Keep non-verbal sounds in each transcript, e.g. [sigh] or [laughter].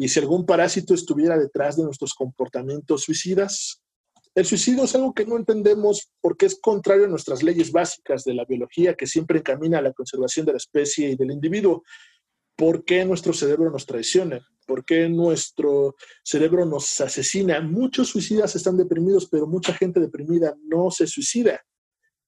y si algún parásito estuviera detrás de nuestros comportamientos suicidas. El suicidio es algo que no entendemos porque es contrario a nuestras leyes básicas de la biología que siempre encamina a la conservación de la especie y del individuo. ¿Por qué nuestro cerebro nos traiciona? ¿Por qué nuestro cerebro nos asesina? Muchos suicidas están deprimidos, pero mucha gente deprimida no se suicida.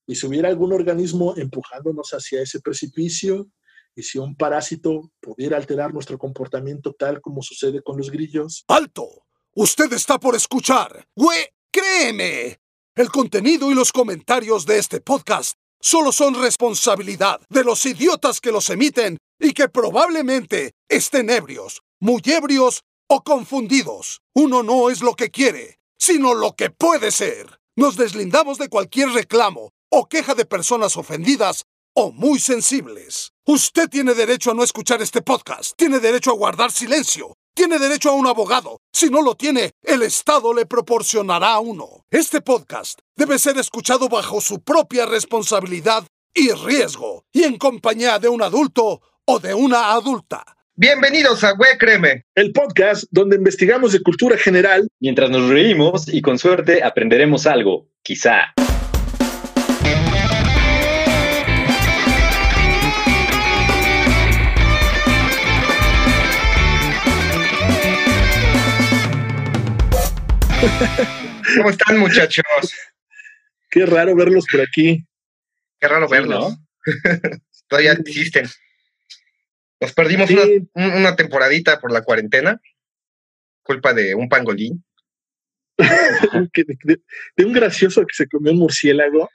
Y si hubiera algún organismo empujándonos hacia ese precipicio, y si un parásito pudiera alterar nuestro comportamiento tal como sucede con los grillos. ¡Alto! Usted está por escuchar. ¡Güey! Créeme. El contenido y los comentarios de este podcast solo son responsabilidad de los idiotas que los emiten y que probablemente estén ebrios, muy ebrios o confundidos. Uno no es lo que quiere, sino lo que puede ser. Nos deslindamos de cualquier reclamo o queja de personas ofendidas o muy sensibles. Usted tiene derecho a no escuchar este podcast, tiene derecho a guardar silencio, tiene derecho a un abogado. Si no lo tiene, el Estado le proporcionará uno. Este podcast debe ser escuchado bajo su propia responsabilidad y riesgo, y en compañía de un adulto o de una adulta. Bienvenidos a Güey Créeme, el podcast donde investigamos de cultura general mientras nos reímos y con suerte aprenderemos algo, quizá. ¿Cómo están, muchachos? Qué raro verlos por aquí. Qué raro verlos. [laughs] Todavía existen. Nos perdimos una, temporadita por la cuarentena, culpa de un pangolín. [laughs] de, un gracioso que se comió un murciélago,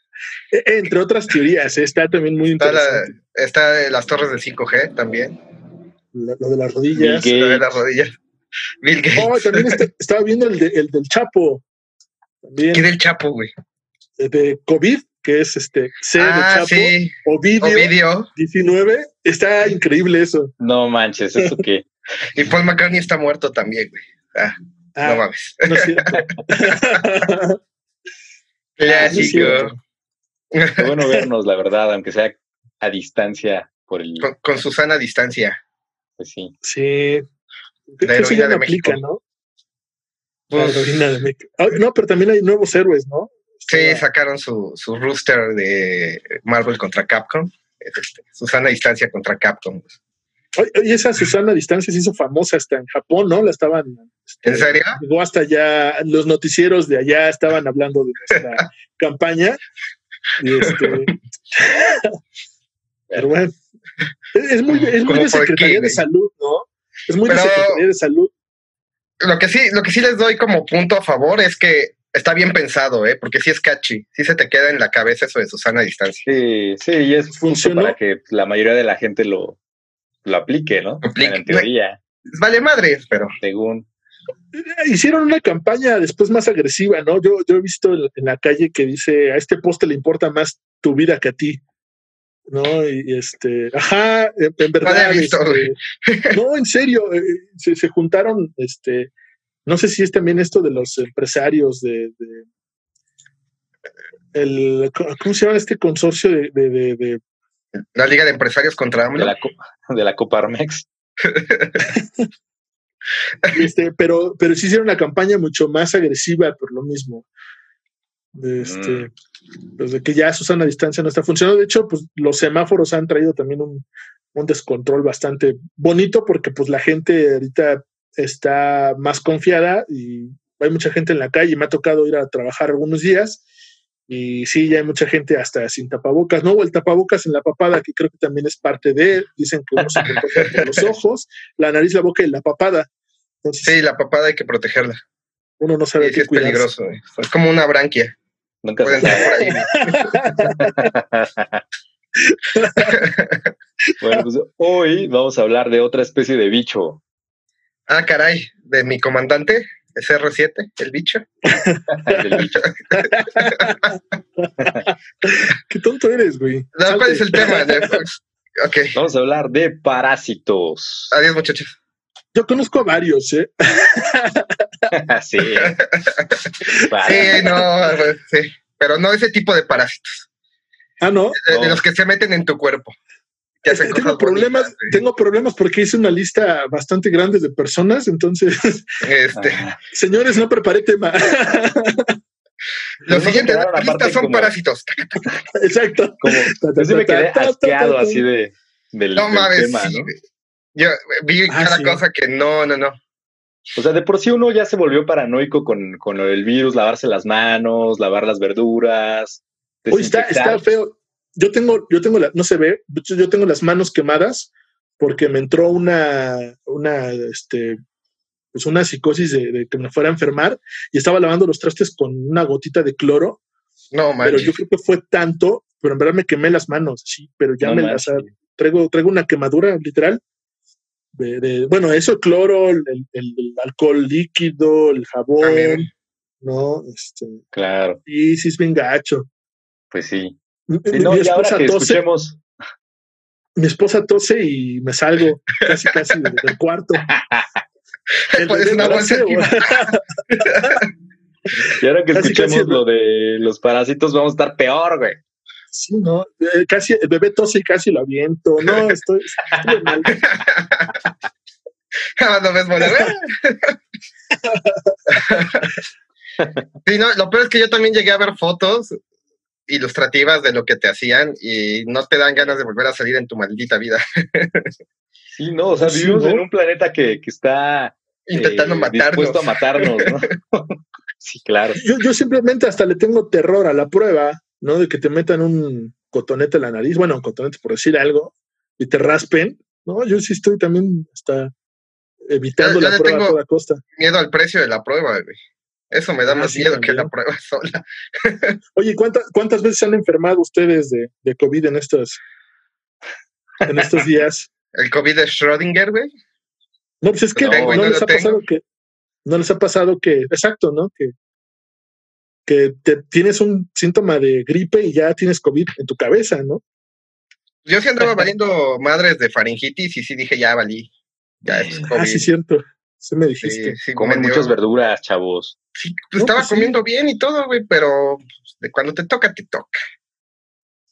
e, entre otras teorías, ¿eh? está también muy interesante. Está, de las torres del 5G también. Lo, de las rodillas. Lo de las rodillas. Bill Oh, también estaba viendo el, el del Chapo. También. ¿Qué del Chapo, güey? De COVID, que es este C de ah, Chapo. Sí. Ovidio, 19. Está increíble eso. No manches, ¿eso qué? [laughs] y Paul McCartney está muerto también, güey. Ah, no ah, mames. No es [laughs] Clásico. Qué bueno vernos, la verdad, aunque sea a distancia por el. Con, con Susana distancia. Pues sí. Sí, la heroína de México. ¿no? Pues, de México. Ah, no, pero también hay nuevos héroes, ¿no? Sí, sacaron su, su rooster de Marvel contra Capcom. Este, Susana Distancia contra Capcom. Oye, esa Susana Distancia se hizo famosa hasta en Japón, ¿no? La estaban. Este, ¿En serio? Llegó hasta allá, los noticieros de allá estaban hablando de nuestra [laughs] campaña. Y este. [laughs] pero bueno. Es muy, es muy de Secretaría de Salud, ¿no? Es muy de Salud. Lo que sí, lo que sí les doy como punto a favor es que está bien pensado, ¿eh? Porque sí es catchy, sí se te queda en la cabeza eso de Susana a distancia. Sí, sí, y es funcional para que la mayoría de la gente lo, lo aplique, ¿no? En teoría. Vale madre, pero. Según. Hicieron una campaña después más agresiva, ¿no? Yo, yo he visto en la calle que dice, a este poste le importa más tu vida que a ti. ¿No? Y este, ajá, en, verdad. Este, [laughs] no, en serio, eh, se, se, juntaron, este, no sé si es también esto de los empresarios de, el, ¿cómo se llama este consorcio de, de, la Liga de Empresarios contra AMLO? De la, de la Coparmex. [laughs] este, pero, pero sí hicieron una campaña mucho más agresiva por lo mismo. Este, desde que ya Susana a distancia no está funcionando. De hecho, pues los semáforos han traído también un, descontrol bastante bonito porque pues la gente ahorita está más confiada y hay mucha gente en la calle. Me ha tocado ir a trabajar algunos días y sí, ya hay mucha gente hasta sin tapabocas, ¿no? O el tapabocas en la papada, que creo que también es parte de, dicen que uno se protege los [laughs] ojos, la nariz, la boca y la papada. sí, la papada hay que protegerla. Uno no sabe qué es peligroso. Es como una branquia. Nunca se [laughs] bueno, pues hoy vamos a hablar de otra especie de bicho. Ah, caray, de mi comandante, es R7, el bicho. [laughs] el bicho. [laughs] Qué tonto eres, güey. ¿Cuál es el tema? okay. Vamos a hablar de parásitos. Adiós, muchachos. Yo conozco a varios, ¿eh? [laughs] sí. sí, no, sí. Pero no ese tipo de parásitos. Ah, no. De, los que se meten en tu cuerpo. tengo problemas, tengo problemas porque hice una lista bastante grande de personas, entonces, este. [laughs] señores, no preparé tema. Los siguientes listas son parásitos. [laughs] Exacto. Como, me quedé asqueado así de, del, no mames, tema, ¿no? Yo vi ah, cada cosa que no, no, no. O sea, de por sí uno ya se volvió paranoico con, con el virus, lavarse las manos, lavar las verduras. Uy, está, está feo. Yo tengo, yo tengo la, no se ve, yo tengo las manos quemadas porque me entró una, una, este, pues una psicosis de, que me fuera a enfermar y estaba lavando los trastes con una gotita de cloro. No, man. Pero yo creo que fue tanto, pero en verdad me quemé las manos, sí, pero ya me las traigo, traigo una quemadura literal bueno, eso, cloro, el, alcohol líquido, el jabón, ¿no? Este, claro. Sí, sí es bien gacho. Pues sí. Mi, esposa tose. Mi esposa tose y me salgo casi, casi del, cuarto. [laughs] pues una [laughs] y ahora que escuchemos lo de los parásitos, vamos a estar peor, güey. Sí, no, eh, casi el bebé tose y casi lo aviento. No, estoy, estoy mal. [laughs] no ves [laughs] sí, no, lo peor es que yo también llegué a ver fotos ilustrativas de lo que te hacían y no te dan ganas de volver a salir en tu maldita vida. sí, no, o sea, vivimos en un planeta que, que está intentando eh, matarnos. Dispuesto a matarnos, ¿no? [laughs] sí, claro. Yo, yo simplemente hasta le tengo terror a la prueba ¿no? De que te metan un cotonete en la nariz, bueno, un cotonete por decir algo, y te raspen, ¿no? Yo sí estoy también hasta evitando la prueba a toda costa. Miedo al precio de la prueba, güey. Eso me da ah, más miedo que la prueba [laughs] sola. Oye, ¿cuántas, ¿cuántas veces se han enfermado ustedes de, de COVID en estos, en estos días? [laughs] ¿El COVID de Schrödinger, güey? No, pues es que no, les ha pasado que, no les ha pasado que, exacto, ¿no? Que que te, tienes un síntoma de gripe y ya tienes COVID en tu cabeza, ¿no? Yo sí andaba valiendo madres de faringitis y sí dije, ya valí. Ya es COVID. Ah, sí, cierto. Sí me dijiste. Sí, Comen muchas verduras, chavos. Sí, pues estaba pues comiendo bien y todo, güey, pero de cuando te toca, te toca.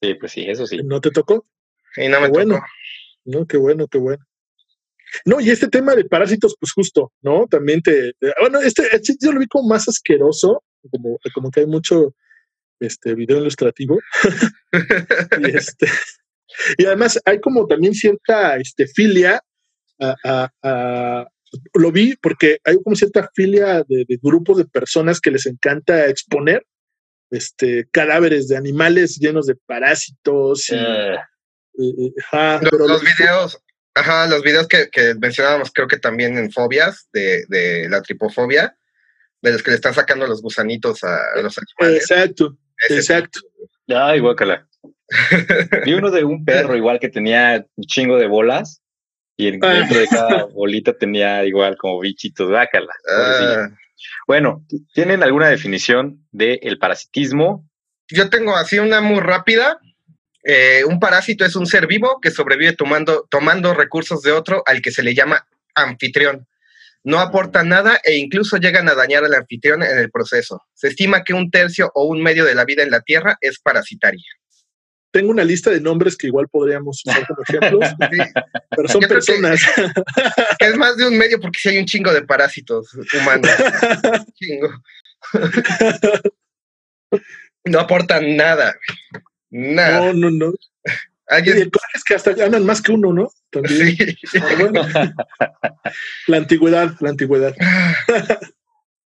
Sí, pues sí, eso sí. ¿No te tocó? Sí, no me bueno. No, qué bueno, qué bueno. No, y este tema de parásitos, pues justo, ¿no? También te. bueno, este, este, yo lo vi como más asqueroso como, como que hay mucho este, video ilustrativo. [laughs] y, este, y además hay como también cierta este, filia a, lo vi porque hay como cierta filia de, grupos de personas que les encanta exponer este, cadáveres de animales llenos de parásitos. Eh. los, videos, ajá, los videos que, mencionábamos creo que también en fobias de, de la tripofobia, de los que le están sacando los gusanitos a, los animales. Exacto, exacto. Ay, guácala. Vi uno de un perro igual que tenía un chingo de bolas y ah. dentro de cada bolita tenía igual como bichitos, guácala. Ah. Bueno, ¿tienen alguna definición del parasitismo? Yo tengo así una muy rápida. Eh, un parásito es un ser vivo que sobrevive tomando, tomando recursos de otro al que se le llama anfitrión no aportan nada e incluso llegan a dañar al anfitrión en el proceso. Se estima que un tercio o un medio de la vida en la Tierra es parasitaria. Tengo una lista de nombres que igual podríamos usar como ejemplos, [laughs] pero son personas. [laughs] Que, es más de un medio porque si hay un chingo de parásitos humanos. [laughs] chingo. No aportan nada. Nada. No, no, no. ¿Alguien? es que hasta ganan más que uno, ¿no? También. [laughs] la antigüedad, la antigüedad.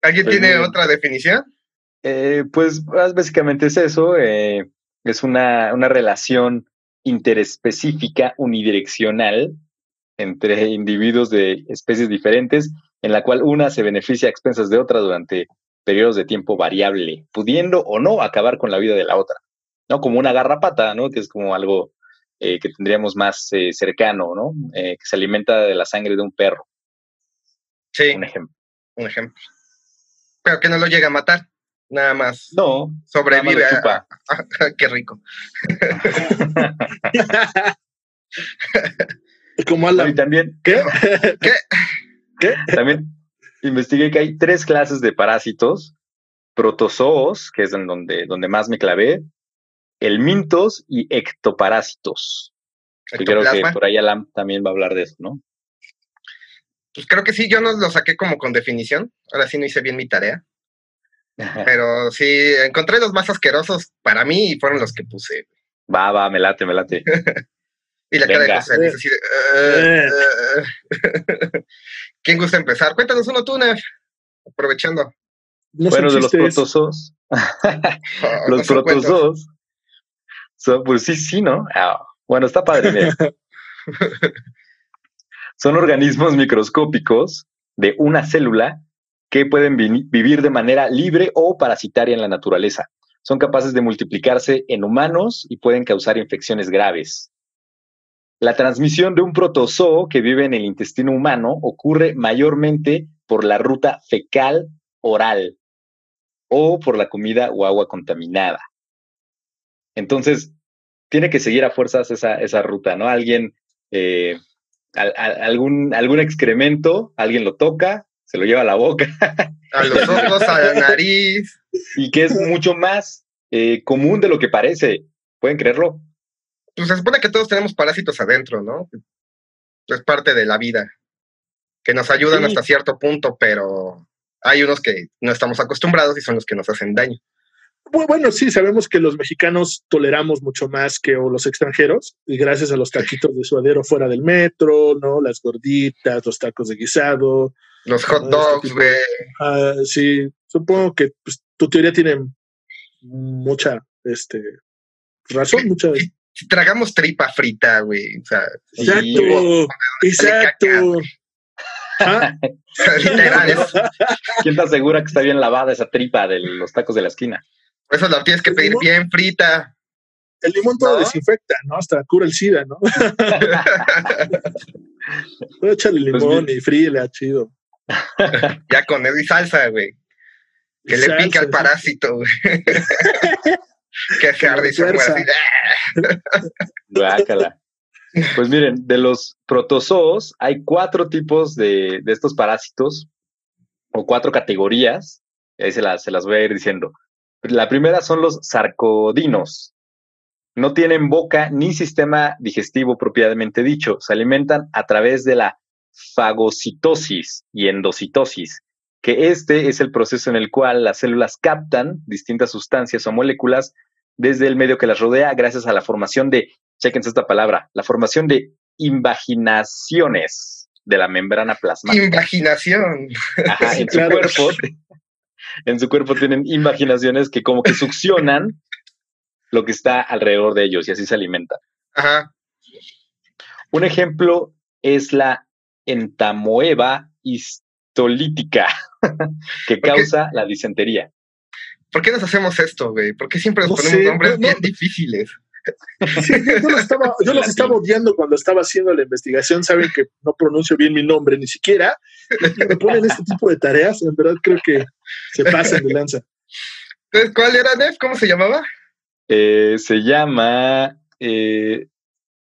¿Alguien pues tiene otra definición? Eh, pues básicamente es eso. Eh, es una, una relación interespecífica unidireccional entre individuos de especies diferentes, en la cual una se beneficia a expensas de otra durante periodos de tiempo variable, pudiendo o no acabar con la vida de la otra. ¿no? Como una garrapata, ¿no? Que es como algo eh, que tendríamos más eh, cercano, ¿no? Eh, que se alimenta de la sangre de un perro. Sí. Un ejemplo. Un ejemplo. Pero que no lo llega a matar, nada más. No. Sobrevive. qué rico. [laughs] Como Alan. Y también. ¿Qué? [laughs] ¿Qué? ¿Qué? También investigué que hay tres clases de parásitos: protozoos, que es en donde, donde más me clavé, el mintos y ectoparásitos. Yo creo que por ahí Alam también va a hablar de eso, ¿no? Pues creo que sí, yo no lo saqué como con definición. Ahora sí no hice bien mi tarea. [laughs] Pero sí, encontré los más asquerosos para mí y fueron los que puse. Va, va, me late, me late. [laughs] y la cara de José dice así de, [laughs] ¿Quién gusta empezar? Cuéntanos uno tú, Nef. Aprovechando. bueno, de los protozoos. los protozoos. Pues sí, sí, ¿no? Ah, bueno, está padre. [laughs] Son organismos microscópicos de una célula que pueden vivir de manera libre o parasitaria en la naturaleza. Son capaces de multiplicarse en humanos y pueden causar infecciones graves. La transmisión de un protozoo que vive en el intestino humano ocurre mayormente por la ruta fecal oral o por la comida o agua contaminada. Entonces, tiene que seguir a fuerzas esa, esa ruta, ¿no? Alguien, eh, algún, algún excremento, alguien lo toca, se lo lleva a la boca. A los ojos, a la nariz. [laughs] Y que es mucho más eh, común de lo que parece. ¿Pueden creerlo? Pues se supone que todos tenemos parásitos adentro, ¿no? Es parte de la vida, que nos ayudan hasta cierto punto, pero hay unos que no estamos acostumbrados y son los que nos hacen daño. Bueno, sí, sabemos que los mexicanos toleramos mucho más que los extranjeros, y gracias a los taquitos de suadero fuera del metro, ¿no? Las gorditas, los tacos de guisado. Los hot este dogs, güey. Ah, sí, supongo que pues, tu teoría tiene mucha este, razón, mucha. Tragamos tripa frita, güey. O sea, exacto, exacto. ¿Ah? ¿Quién te asegura que está bien lavada esa tripa de los tacos de la esquina? Eso lo tienes que pedir bien frita. El limón todo desinfecta, ¿no? Hasta cura el SIDA, ¿no? [laughs] Échale pues limón y fríele, chido. [laughs] ya con él y salsa, güey. Que le pica al parásito, güey. [laughs] que se arde y se muere Pues miren, de los protozoos hay cuatro tipos de, de estos parásitos o cuatro categorías. Ahí se las, se las voy a ir diciendo. La primera son los sarcodinos. No tienen boca ni sistema digestivo propiamente dicho. Se alimentan a través de la fagocitosis y endocitosis, que este es el proceso en el cual las células captan distintas sustancias o moléculas desde el medio que las rodea gracias a la formación de, chequense esta palabra, la formación de invaginaciones de la membrana plasmática. Invaginación. Ajá, en su cuerpo en su cuerpo tienen imaginaciones que como que succionan lo que está alrededor de ellos y así se alimentan. Ajá. Un ejemplo es la entamoeba histolítica, [laughs] que causa la disentería. ¿Por qué nos hacemos esto, güey? ¿Por qué siempre nos ponemos nombres bien difíciles? Yo, los estaba, yo los estaba odiando cuando estaba haciendo la investigación. Saben que no pronuncio bien mi nombre ni siquiera. Y me ponen este tipo de tareas. En verdad creo que se pasan de lanza. Entonces, ¿cuál era, Def? ¿Cómo se llamaba? Eh, se llama eh,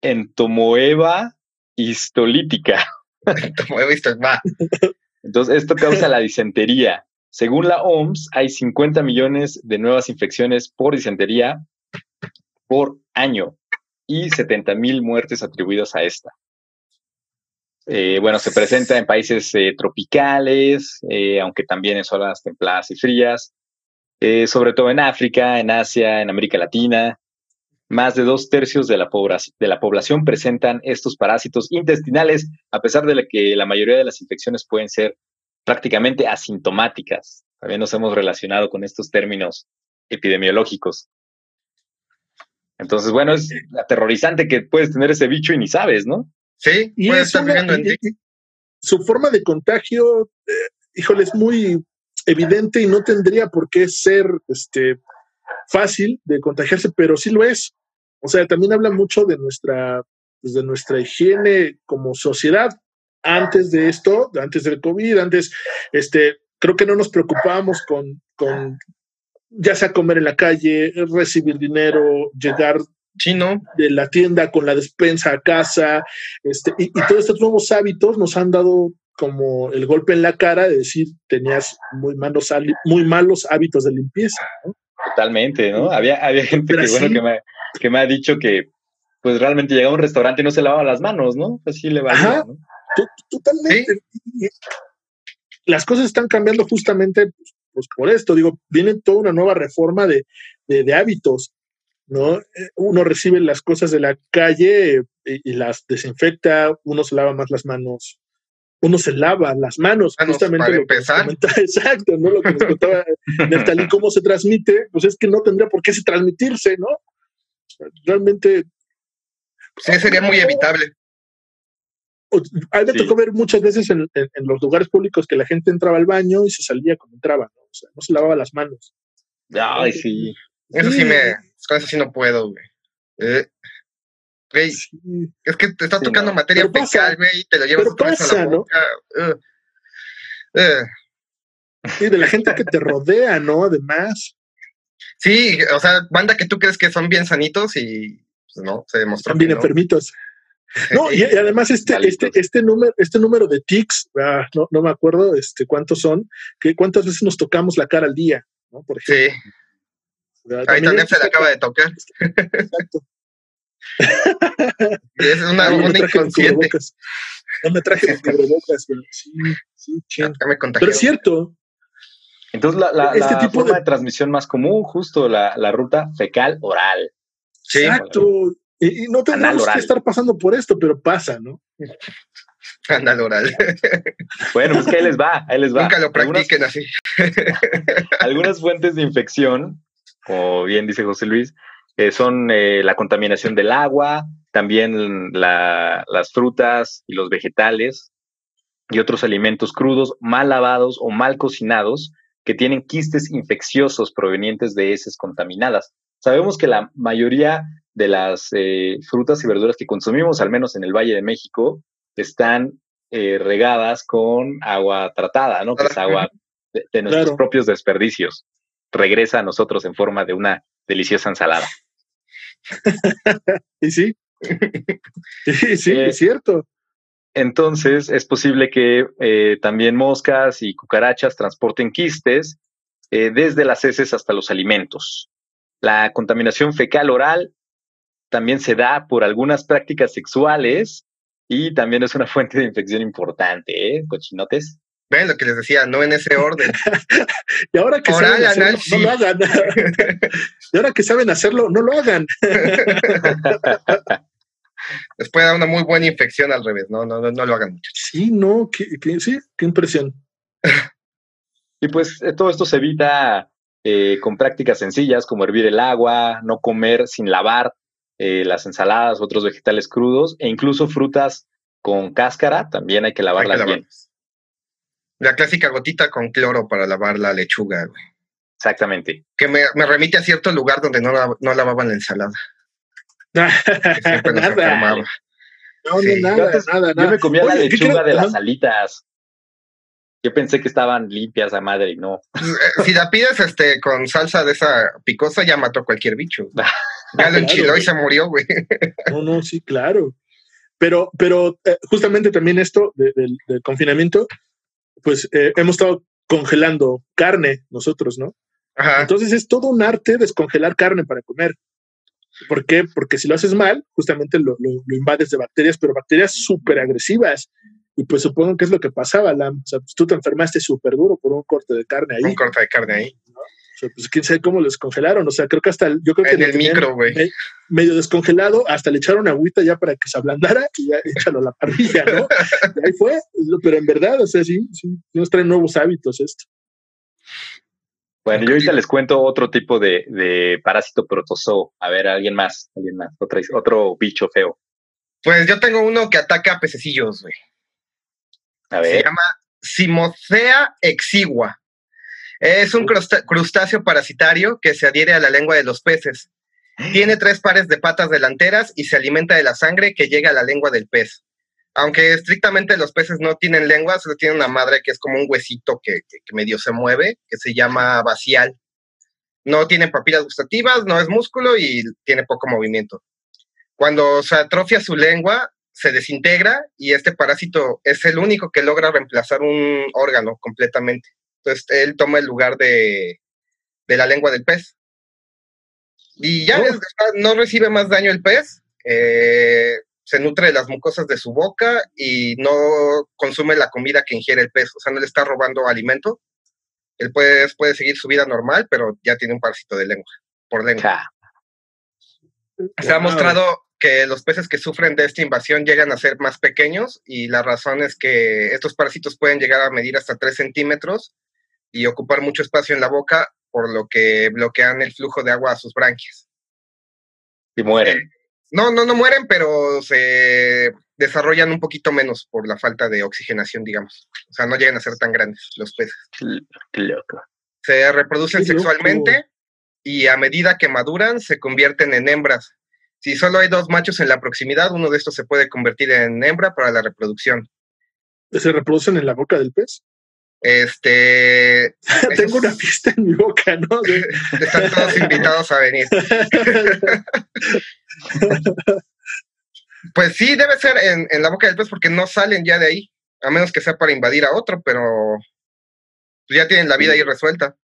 entomoeba histolítica. [laughs] entomoeba histolítica. Entonces, esto causa la disentería. Según la OMS, hay 50 millones de nuevas infecciones por disentería por año y 70 mil muertes atribuidas a esta. Eh, bueno, se presenta en países eh, tropicales, eh, aunque también en zonas templadas y frías, sobre todo en África, en Asia, en América Latina. Más de dos tercios de la, de la población presentan estos parásitos intestinales, a pesar de que la mayoría de las infecciones pueden ser prácticamente asintomáticas. También nos hemos relacionado con estos términos epidemiológicos. Entonces, bueno, es aterrorizante que puedes tener ese bicho y ni sabes, ¿no? Sí, y su forma de contagio, eh, híjole, es muy evidente y no tendría por qué ser este, fácil de contagiarse, pero sí lo es. O sea, también habla mucho de nuestra, pues, de nuestra higiene como sociedad. Antes de esto, antes del COVID, antes, este, creo que no nos preocupábamos con, con ya sea comer en la calle, recibir dinero, llegar de la tienda con la despensa a casa, este, y, todos estos nuevos hábitos nos han dado como el golpe en la cara de decir tenías muy malos, muy malos hábitos de limpieza. Totalmente, ¿no? Había, había gente que, bueno, que, me, que me ha dicho que pues realmente llegaba a un restaurante y no se lavaba las manos, ¿no? Así le valía, ¿no? Totalmente. Las cosas están cambiando justamente pues, por esto. Digo, viene toda una nueva reforma de, de, hábitos, ¿no? Eh, uno recibe las cosas de la calle y, las desinfecta, uno se lava más las manos uno se lava las manos, justamente para empezar. [laughs] exacto, ¿no? Lo que nos contaba [laughs] Neftalí, cómo se transmite, pues es que no tendría por qué se transmitirse, ¿no? Realmente. Sí, sería muy evitable. A mí me tocó ver muchas veces en, los lugares públicos que la gente entraba al baño y se salía como entraba, ¿no? O sea, no se lavaba las manos. Ay, sí. Eso sí, me. Eso sí no puedo, güey. Eh, güey, es que te está tocando materia fecal, güey, y te lo llevas pasa, a la boca. ¿no? Sí, de la gente que te rodea, ¿no? Además. Sí, o sea, banda que tú crees que son bien sanitos y pues, no, se demostró. Están bien enfermitos. No, y, además este, este, este número, este número de tics, ah, no, no me acuerdo este, cuántos son, que cuántas veces nos tocamos la cara al día, ¿no? Por ejemplo. Sí. Ahí también se le acaba de tocar. Exacto. [laughs] es una, no una inconsciente. No me traje los cubrebocas, pero sí, sí, Pero es cierto. Entonces, la, la, este tipo forma de... transmisión más común, justo la, la ruta fecal oral. Exacto. Y, no tenemos que estar pasando por esto, pero pasa, ¿no? Anal oral. Bueno, pues que ahí les va, ahí les va. Nunca lo practiquen así. [laughs] algunas fuentes de infección, como bien dice José Luis, eh, son eh, la contaminación del agua, también las frutas y los vegetales y otros alimentos crudos, mal lavados o mal cocinados, que tienen quistes infecciosos provenientes de heces contaminadas. Sabemos que la mayoría de las eh, frutas y verduras que consumimos, al menos en el Valle de México, están eh, regadas con agua tratada, ¿no? Que es agua de, nuestros propios desperdicios. Regresa a nosotros en forma de una deliciosa ensalada. [laughs] y sí, [laughs] sí, sí, es eh, cierto. Entonces, es posible que también moscas y cucarachas transporten quistes desde las heces hasta los alimentos. La contaminación fecal oral también se da por algunas prácticas sexuales y también es una [laughs] fuente de infección importante, ¿eh? Cochinotes. Ven lo que les decía, no en ese orden. [laughs] [laughs] y ahora que saben hacerlo, no lo hagan. y ahora que saben hacerlo, no lo hagan. Les puede dar una muy buena infección al revés, no, no, no, lo hagan mucho. Sí, no, sí, qué impresión. y pues eh, todo esto se evita eh, con prácticas sencillas como hervir el agua, no comer sin lavar, eh, las ensaladas, otros vegetales crudos e incluso frutas con cáscara, también hay que lavarlas bien. La clásica gotita con cloro para lavar la lechuga, güey. Exactamente. Que me, remite a cierto lugar donde no, no lavaban la ensalada. siempre nos [laughs] nada. No, no, nada, nada, Yo me comía la lechuga de las alitas. Yo pensé que estaban limpias a madre y no. Eh, si la pides este, con salsa de esa picosa, ya mató a cualquier bicho. [laughs] Ya lo enchiló y se murió, güey. No, no, sí, claro. Pero, pero eh, justamente también esto del confinamiento, pues eh, hemos estado congelando carne nosotros, ¿no? Ajá. Entonces es todo un arte descongelar carne para comer. ¿Por qué? Porque si lo haces mal, justamente lo, invades de bacterias, pero bacterias súper agresivas. Y pues supongo que es lo que pasaba, Lam. O sea, pues tú te enfermaste súper duro por un corte de carne ahí. Un corte de carne ahí pues quién sabe cómo lo descongelaron. O sea, creo que hasta, yo creo que en el micro, güey. medio descongelado, hasta le echaron agüita ya para que se ablandara y ya [laughs] échalo a la parrilla, ¿no? y ahí fue. Pero en verdad, o sea, sí, sí, nos traen nuevos hábitos esto. Bueno, yo ahorita les cuento otro tipo de, de parásito protozoo. A ver, alguien más, alguien más, otro, otro bicho feo. Pues yo tengo uno que ataca a pececillos, güey. A ver. Se llama Simocea exigua. Es un crustáceo parasitario que se adhiere a la lengua de los peces. [gasps] Tiene tres pares de patas delanteras y se alimenta de la sangre que llega a la lengua del pez. Aunque estrictamente los peces no tienen lengua, solo tienen una madre que es como un huesito que, medio se mueve, que se llama vacial. No tiene papilas gustativas, no es músculo y tiene poco movimiento. Cuando se atrofia su lengua, se desintegra y este parásito es el único que logra reemplazar un órgano completamente. Entonces él toma el lugar de, la lengua del pez. Y ya oh. no recibe más daño el pez. eh, se nutre de las mucosas de su boca y no consume la comida que ingiere el pez, o sea, no le está robando alimento. El pez puede seguir su vida normal, pero ya tiene un parásito de lengua, por lengua. Se ha mostrado que los peces que sufren de esta invasión llegan a ser más pequeños y la razón es que estos parásitos pueden llegar a medir hasta 3 centímetros y ocupar mucho espacio en la boca, por lo que bloquean el flujo de agua a sus branquias. Y mueren. No, no, no mueren, pero se desarrollan un poquito menos por la falta de oxigenación, digamos. O sea, no llegan a ser tan grandes los peces. Qué loco. Se reproducen Qué loco. sexualmente y a medida que maduran se convierten en hembras. Si solo hay dos machos en la proximidad, uno de estos se puede convertir en hembra para la reproducción. ¿Se reproducen en la boca del pez? Este, [laughs] Tengo una fiesta en mi boca, ¿no? [laughs] De- están todos invitados a venir. [laughs] Pues sí, debe ser en, en la boca del pez porque no salen ya de ahí, a menos que sea para invadir a otro, pero pues ya tienen la vida ahí resuelta.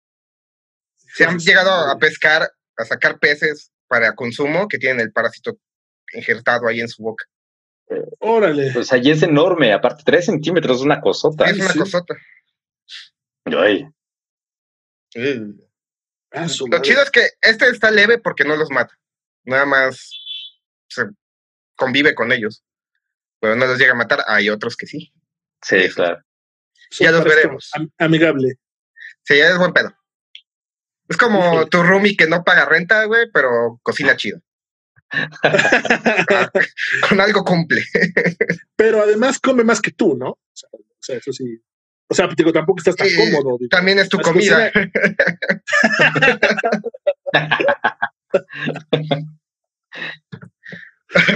Se han llegado a pescar, a sacar peces para consumo que tienen el parásito injertado ahí en su boca. Órale. Sea, y es enorme, aparte, tres centímetros es una cosota. es una sí. cosota. Ay, Ah, Lo madre. chido es que este está leve porque no los mata. Nada más se convive con ellos. Pero no los llega a matar. Hay otros que sí. sí, claro. Son ya los veremos. am- amigable. Sí, es buen pedo. Es como tu roomie que no paga renta, güey, pero cocina chido. [laughs] [laughs] Con algo cumple. [laughs] Pero además come más que tú, ¿no? O sea, o sea, eso sí. O sea, digo, tampoco estás tan Sí, cómodo. digo. También es tu Las comida. [laughs]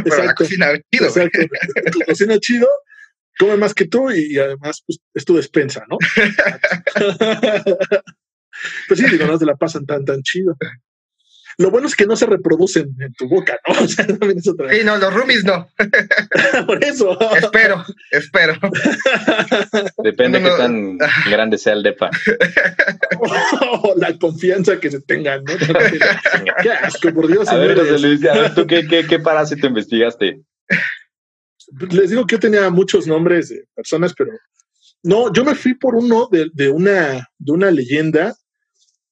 Pero la cocina chido. Exacto. Tu cocina chido, come más que tú y, además pues, es tu despensa, ¿no? [laughs] pues sí, digo, no se la pasan tan, tan chido. Lo bueno es que no se reproducen en tu boca, ¿no? [laughs] O sea, también es otra Sí, no, los roomies no. [laughs] Por eso. Espero, espero. Depende No, qué no. tan grande sea el depa. [laughs] la confianza que se tengan, ¿no? Qué asco, por Dios. A ver. José Luis, a ver, ¿tú qué, qué, qué parásito investigaste? les digo que yo tenía muchos nombres de personas, pero no, yo me fui por uno de, de una, de una leyenda.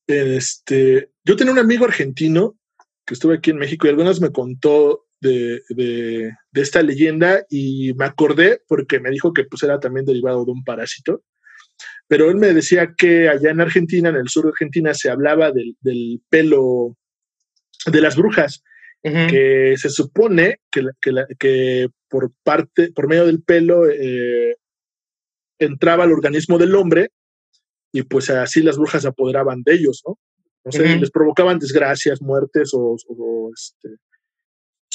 Este, yo tenía un amigo argentino que estuve aquí en México y algunas me contó de, de- de esta leyenda y me acordé porque me dijo que pues era también derivado de un parásito. Pero él me decía que allá en Argentina, en el sur de Argentina, se hablaba del, del pelo de las brujas que se supone que, que, la- que por parte, por medio del pelo, eh, entraba al organismo del hombre y pues así las brujas se apoderaban de ellos, ¿no? No sé, les provocaban desgracias, muertes o, o, este,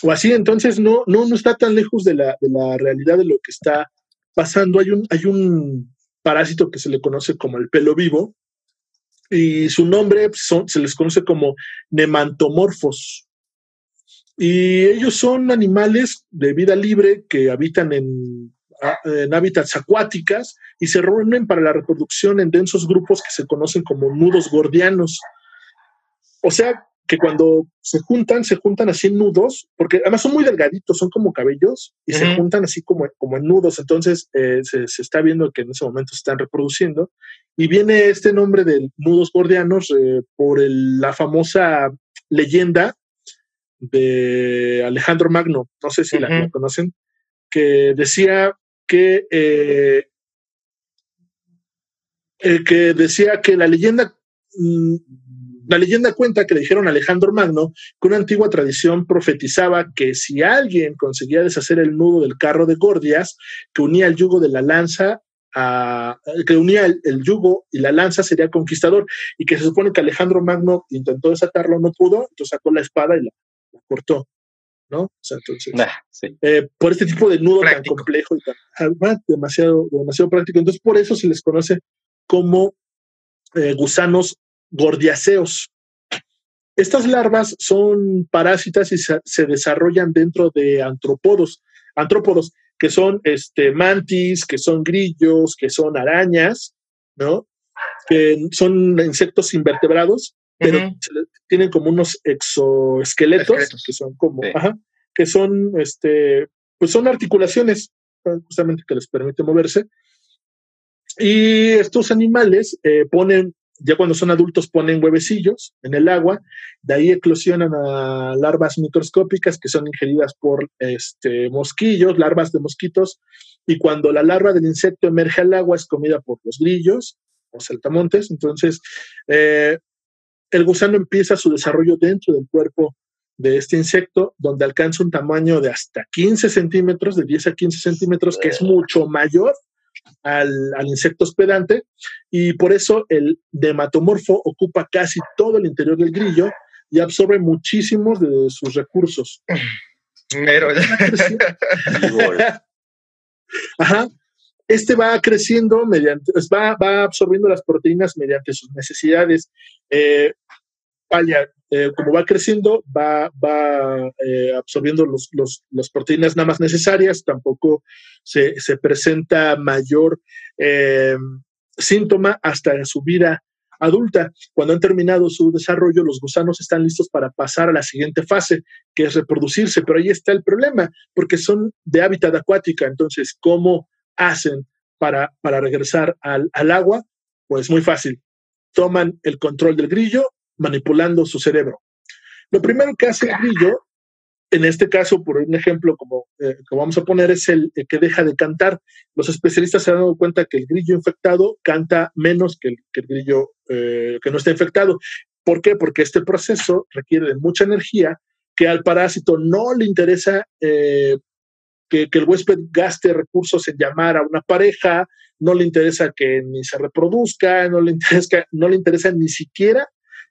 o así. Entonces no, no, no está tan lejos de la, de la realidad de lo que está pasando. Hay un, hay un parásito que se le conoce como el pelo vivo y su nombre son, se les conoce como nemantomorfos. Y ellos son animales de vida libre que habitan en, a- en hábitats acuáticas y se reúnen para la reproducción en densos grupos que se conocen como nudos gordianos. O sea, que cuando se juntan, se juntan así en nudos, porque además son muy delgaditos, son como cabellos, y se juntan así como, como en nudos. Entonces eh, se, se está viendo que en ese momento se están reproduciendo. Y viene este nombre de nudos gordianos eh, por el- la famosa leyenda de Alejandro Magno, no sé si la, conocen, que decía que, eh, que decía que la leyenda, mm, la leyenda cuenta que le dijeron a Alejandro Magno que una antigua tradición profetizaba que si alguien conseguía deshacer el nudo del carro de Gordias, que unía el yugo de la lanza a, que unía el, el yugo y la lanza sería conquistador y que se supone que Alejandro Magno intentó desatarlo, no pudo, entonces sacó la espada y la, la cortó, ¿no? O sea, entonces, Nah, sí. eh, por este tipo de nudo Práctico. tan complejo y tan ah, demasiado, demasiado práctico. Entonces, por eso se les conoce como eh, gusanos gordiaceos. Estas larvas son parásitas y se, se desarrollan dentro de antrópodos, antrópodos que son este, mantis, que son grillos, que son arañas, ¿no? Que son insectos invertebrados, pero tienen como unos exoesqueletos Esqueletos. que son como, Sí. ajá, que son, este, pues son articulaciones justamente que les permite moverse. Y estos animales eh, ponen, ya cuando son adultos, ponen huevecillos en el agua, de ahí eclosionan a larvas microscópicas que son ingeridas por este, mosquillos, larvas de mosquitos, y cuando la larva del insecto emerge al agua es comida por los grillos o saltamontes, entonces eh, el gusano empieza su desarrollo dentro del cuerpo de este insecto, donde alcanza un tamaño de hasta 15 centímetros, de 10 a 15 centímetros, que es mucho mayor al, insecto hospedante, y por eso el dematomorfo ocupa casi todo el interior del grillo y absorbe muchísimos de sus recursos. Ajá. Este va creciendo mediante, va, va absorbiendo las proteínas mediante sus necesidades. Eh, vaya, eh, como va creciendo, va, va eh, absorbiendo los, las proteínas nada más necesarias, tampoco se, presenta mayor eh, síntoma hasta su vida adulta. Cuando han terminado su desarrollo, los gusanos están listos para pasar a la siguiente fase, que es reproducirse, pero ahí está el problema, porque son de hábitat acuática, entonces, ¿cómo hacen para, para regresar al, al agua? Pues muy fácil, toman el control del grillo manipulando su cerebro. Lo primero que hace el grillo, en este caso, por un ejemplo como, eh, vamos a poner, es el, que deja de cantar. Los especialistas se han dado cuenta que el grillo infectado canta menos que el, grillo eh, que no está infectado. ¿Por qué? Porque este proceso requiere de mucha energía que al parásito no le interesa eh, que, que, el huésped gaste recursos en llamar a una pareja, no le interesa que ni se reproduzca, no le [laughs] interesa, no le interesa ni siquiera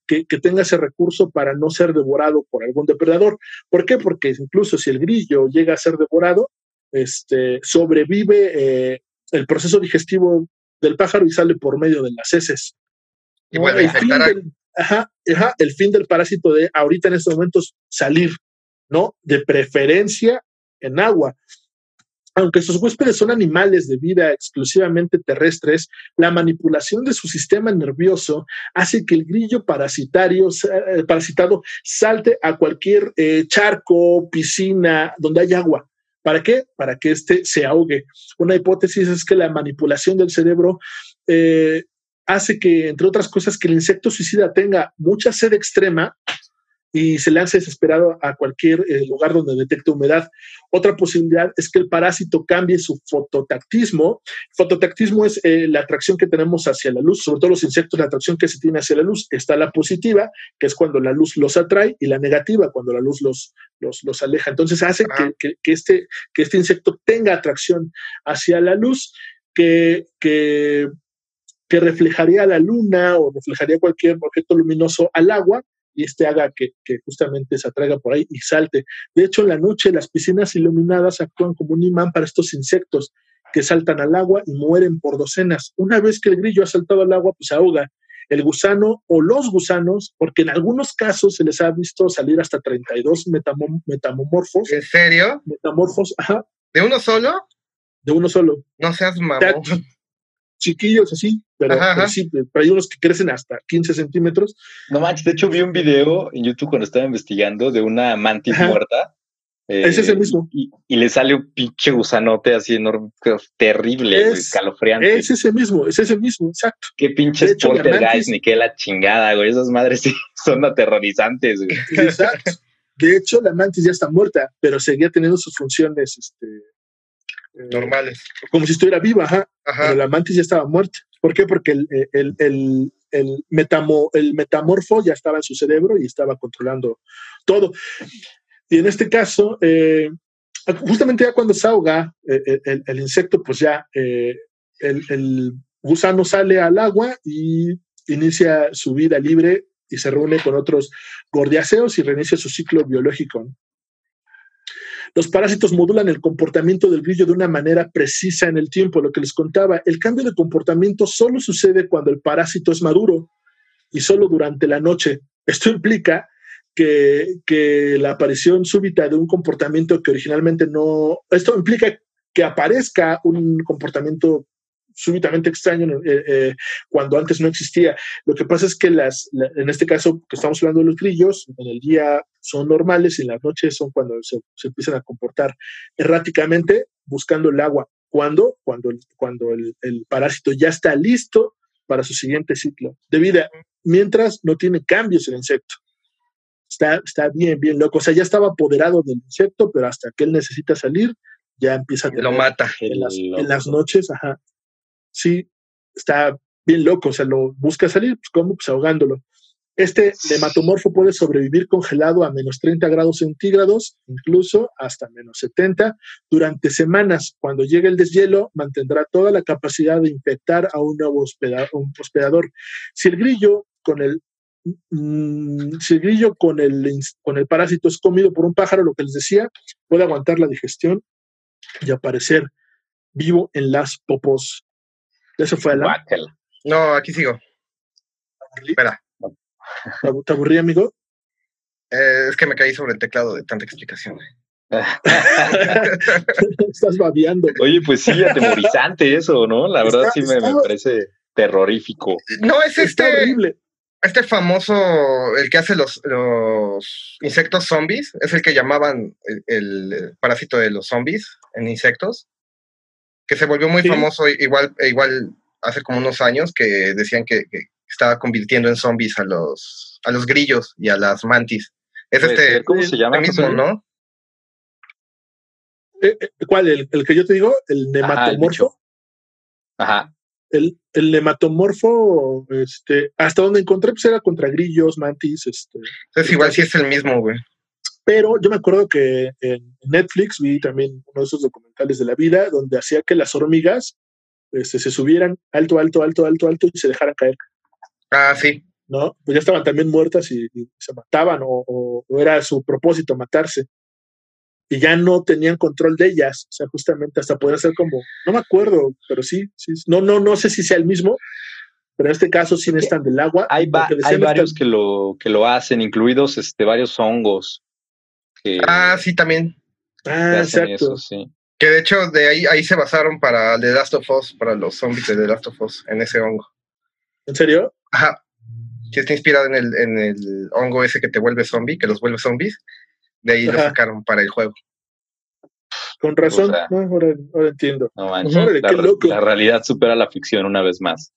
que, tenga ese recurso para no ser devorado por algún depredador. ¿Por qué? Porque incluso si el grillo llega a ser devorado, este, sobrevive eh, el proceso digestivo del pájaro y sale por medio de las heces. Y bueno, el, fin del, ajá, el fin del parásito de ahorita en estos momentos salir, ¿no? De preferencia en agua aunque sus huéspedes son animales de vida exclusivamente terrestres, la manipulación de su sistema nervioso hace que el grillo parasitario, eh, parasitado salte a cualquier eh, charco, piscina, donde hay agua. ¿Para qué? Para que éste se ahogue. Una hipótesis es que la manipulación del cerebro eh, hace que, entre otras cosas, que el insecto suicida tenga mucha sed extrema y se lance desesperado a cualquier eh, lugar donde detecte humedad. Otra posibilidad es que el parásito cambie su fototactismo. Fototactismo es eh, la atracción que tenemos hacia la luz, sobre todo los insectos, la atracción que se tiene hacia la luz. Está la positiva, que es cuando la luz los atrae, y la negativa, cuando la luz los, los, aleja. Entonces hace que, este, que este insecto tenga atracción hacia la luz, que, que que reflejaría la luna o reflejaría cualquier objeto luminoso al agua y este haga que, justamente se atraiga por ahí y salte. De hecho, en la noche las piscinas iluminadas actúan como un imán para estos insectos que saltan al agua y mueren por docenas. Una vez que el grillo ha saltado al agua, pues se ahoga. El gusano o los gusanos, porque en algunos casos se les ha visto salir hasta 32 metamorfos. ¿En serio? Metamorfos, ajá. ¿De uno solo? De uno solo. No seas mamón chiquillos así, pero, sí, pero hay unos que crecen hasta 15 centímetros. No manches, de hecho vi un video en YouTube cuando estaba investigando de una mantis muerta. es ese eh, mismo. Y, le sale un pinche gusanote así enorme, terrible, escalofriante. Es ese mismo, es ese mismo, exacto. Qué pinches poltergeist, ni qué la chingada, güey. Esas madres sí [laughs] son aterrorizantes, güey. Exacto. De hecho, la mantis ya está muerta, pero seguía teniendo sus funciones este, normales. Como si estuviera viva, ajá. Pero la mantis ya estaba muerta. ¿Por qué? Porque el, el, el, el, metamo, el metamorfo ya estaba en su cerebro y estaba controlando todo. Y en este caso, eh, justamente ya cuando se ahoga eh, eh, el, insecto, pues ya el, gusano sale al agua y inicia su vida libre y se reúne con otros gordiaceos y reinicia su ciclo biológico. Los parásitos modulan el comportamiento del grillo de una manera precisa en el tiempo, lo que les contaba. El cambio de comportamiento solo sucede cuando el parásito es maduro y solo durante la noche. Esto implica que, la aparición súbita de un comportamiento que originalmente no... Esto implica que aparezca un comportamiento súbitamente extraño eh, eh, cuando antes no existía. Lo que pasa es que las, en este caso que estamos hablando de los grillos, en el día son normales y en las noches son cuando se, se empiezan a comportar erráticamente buscando el agua. ¿Cuándo? Cuando, el, cuando el, el parásito ya está listo para su siguiente ciclo de vida, mientras no tiene cambios el insecto. Está, está bien, bien loco. O sea, ya estaba apoderado del insecto, pero hasta que él necesita salir, ya empieza a Lo mata. en las, en las noches, ajá. Sí, está bien loco, o sea, lo busca salir, pues ¿cómo? Pues ahogándolo. Este nematomorfo puede sobrevivir congelado a menos 30 grados centígrados, incluso hasta menos 70, durante semanas. Cuando llegue el deshielo, mantendrá toda la capacidad de infectar a un nuevo hospeda- un hospedador. Si el grillo con el mm, si el grillo con el, con el parásito es comido por un pájaro, lo que les decía, puede aguantar la digestión y aparecer vivo en las popos. Eso fue. Guácala. No, aquí sigo. Espera. ¿Te abu- ¿Te aburrí, amigo? Eh, es que me caí sobre el teclado de tanta explicación. [laughs] Estás babeando. Oye, pues sí, atemorizante eso, ¿no? La verdad Está- sí me, parece terrorífico. No, es Está este, horrible. este famoso, el que hace los, los insectos zombies, es el que llamaban el, el parásito de los zombies en insectos, que se volvió muy Sí. famoso igual, igual hace como unos años, que decían que, que estaba convirtiendo en zombies a los, a los grillos y a las mantis. Es este ser. ¿Cómo se llama? este mismo? ¿no? Eh, eh, ¿Cuál? El, el que yo te digo, el Ajá, el nematomorfo. Ajá. el, el nematomorfo, este, hasta donde encontré, pues era contra grillos, mantis, este. Entonces igual sí es el mismo, güey. Pero yo me acuerdo que en Netflix vi también uno de esos documentales de la vida donde hacía que las hormigas este, se subieran alto, alto, alto, alto, alto y se dejaran caer, Ah, sí. ¿no? Pues ya estaban también muertas y, y se mataban o, o- o era su propósito matarse. Y ya no tenían control de ellas, o sea, justamente hasta podría ser como, no me acuerdo, pero sí, sí, no, no, no sé si sea el mismo, pero en este caso sí necesitan del agua. Hay, va- hay varios que lo, que lo hacen, incluidos este, varios hongos que, Ah, sí, también. Ah, exacto. eso, sí. Que de hecho de ahí, ahí se basaron para The Last of Us, para los zombies de The Last of Us, en ese hongo. ¿En serio? Ajá. Que está inspirado en el, en el hongo ese que te vuelve zombie, que los vuelve zombies. De ahí lo sacaron para el juego. Con razón, sea, ¿no? ahora, ahora entiendo. No manches, Órale, la, qué loco. la realidad supera la ficción una vez más.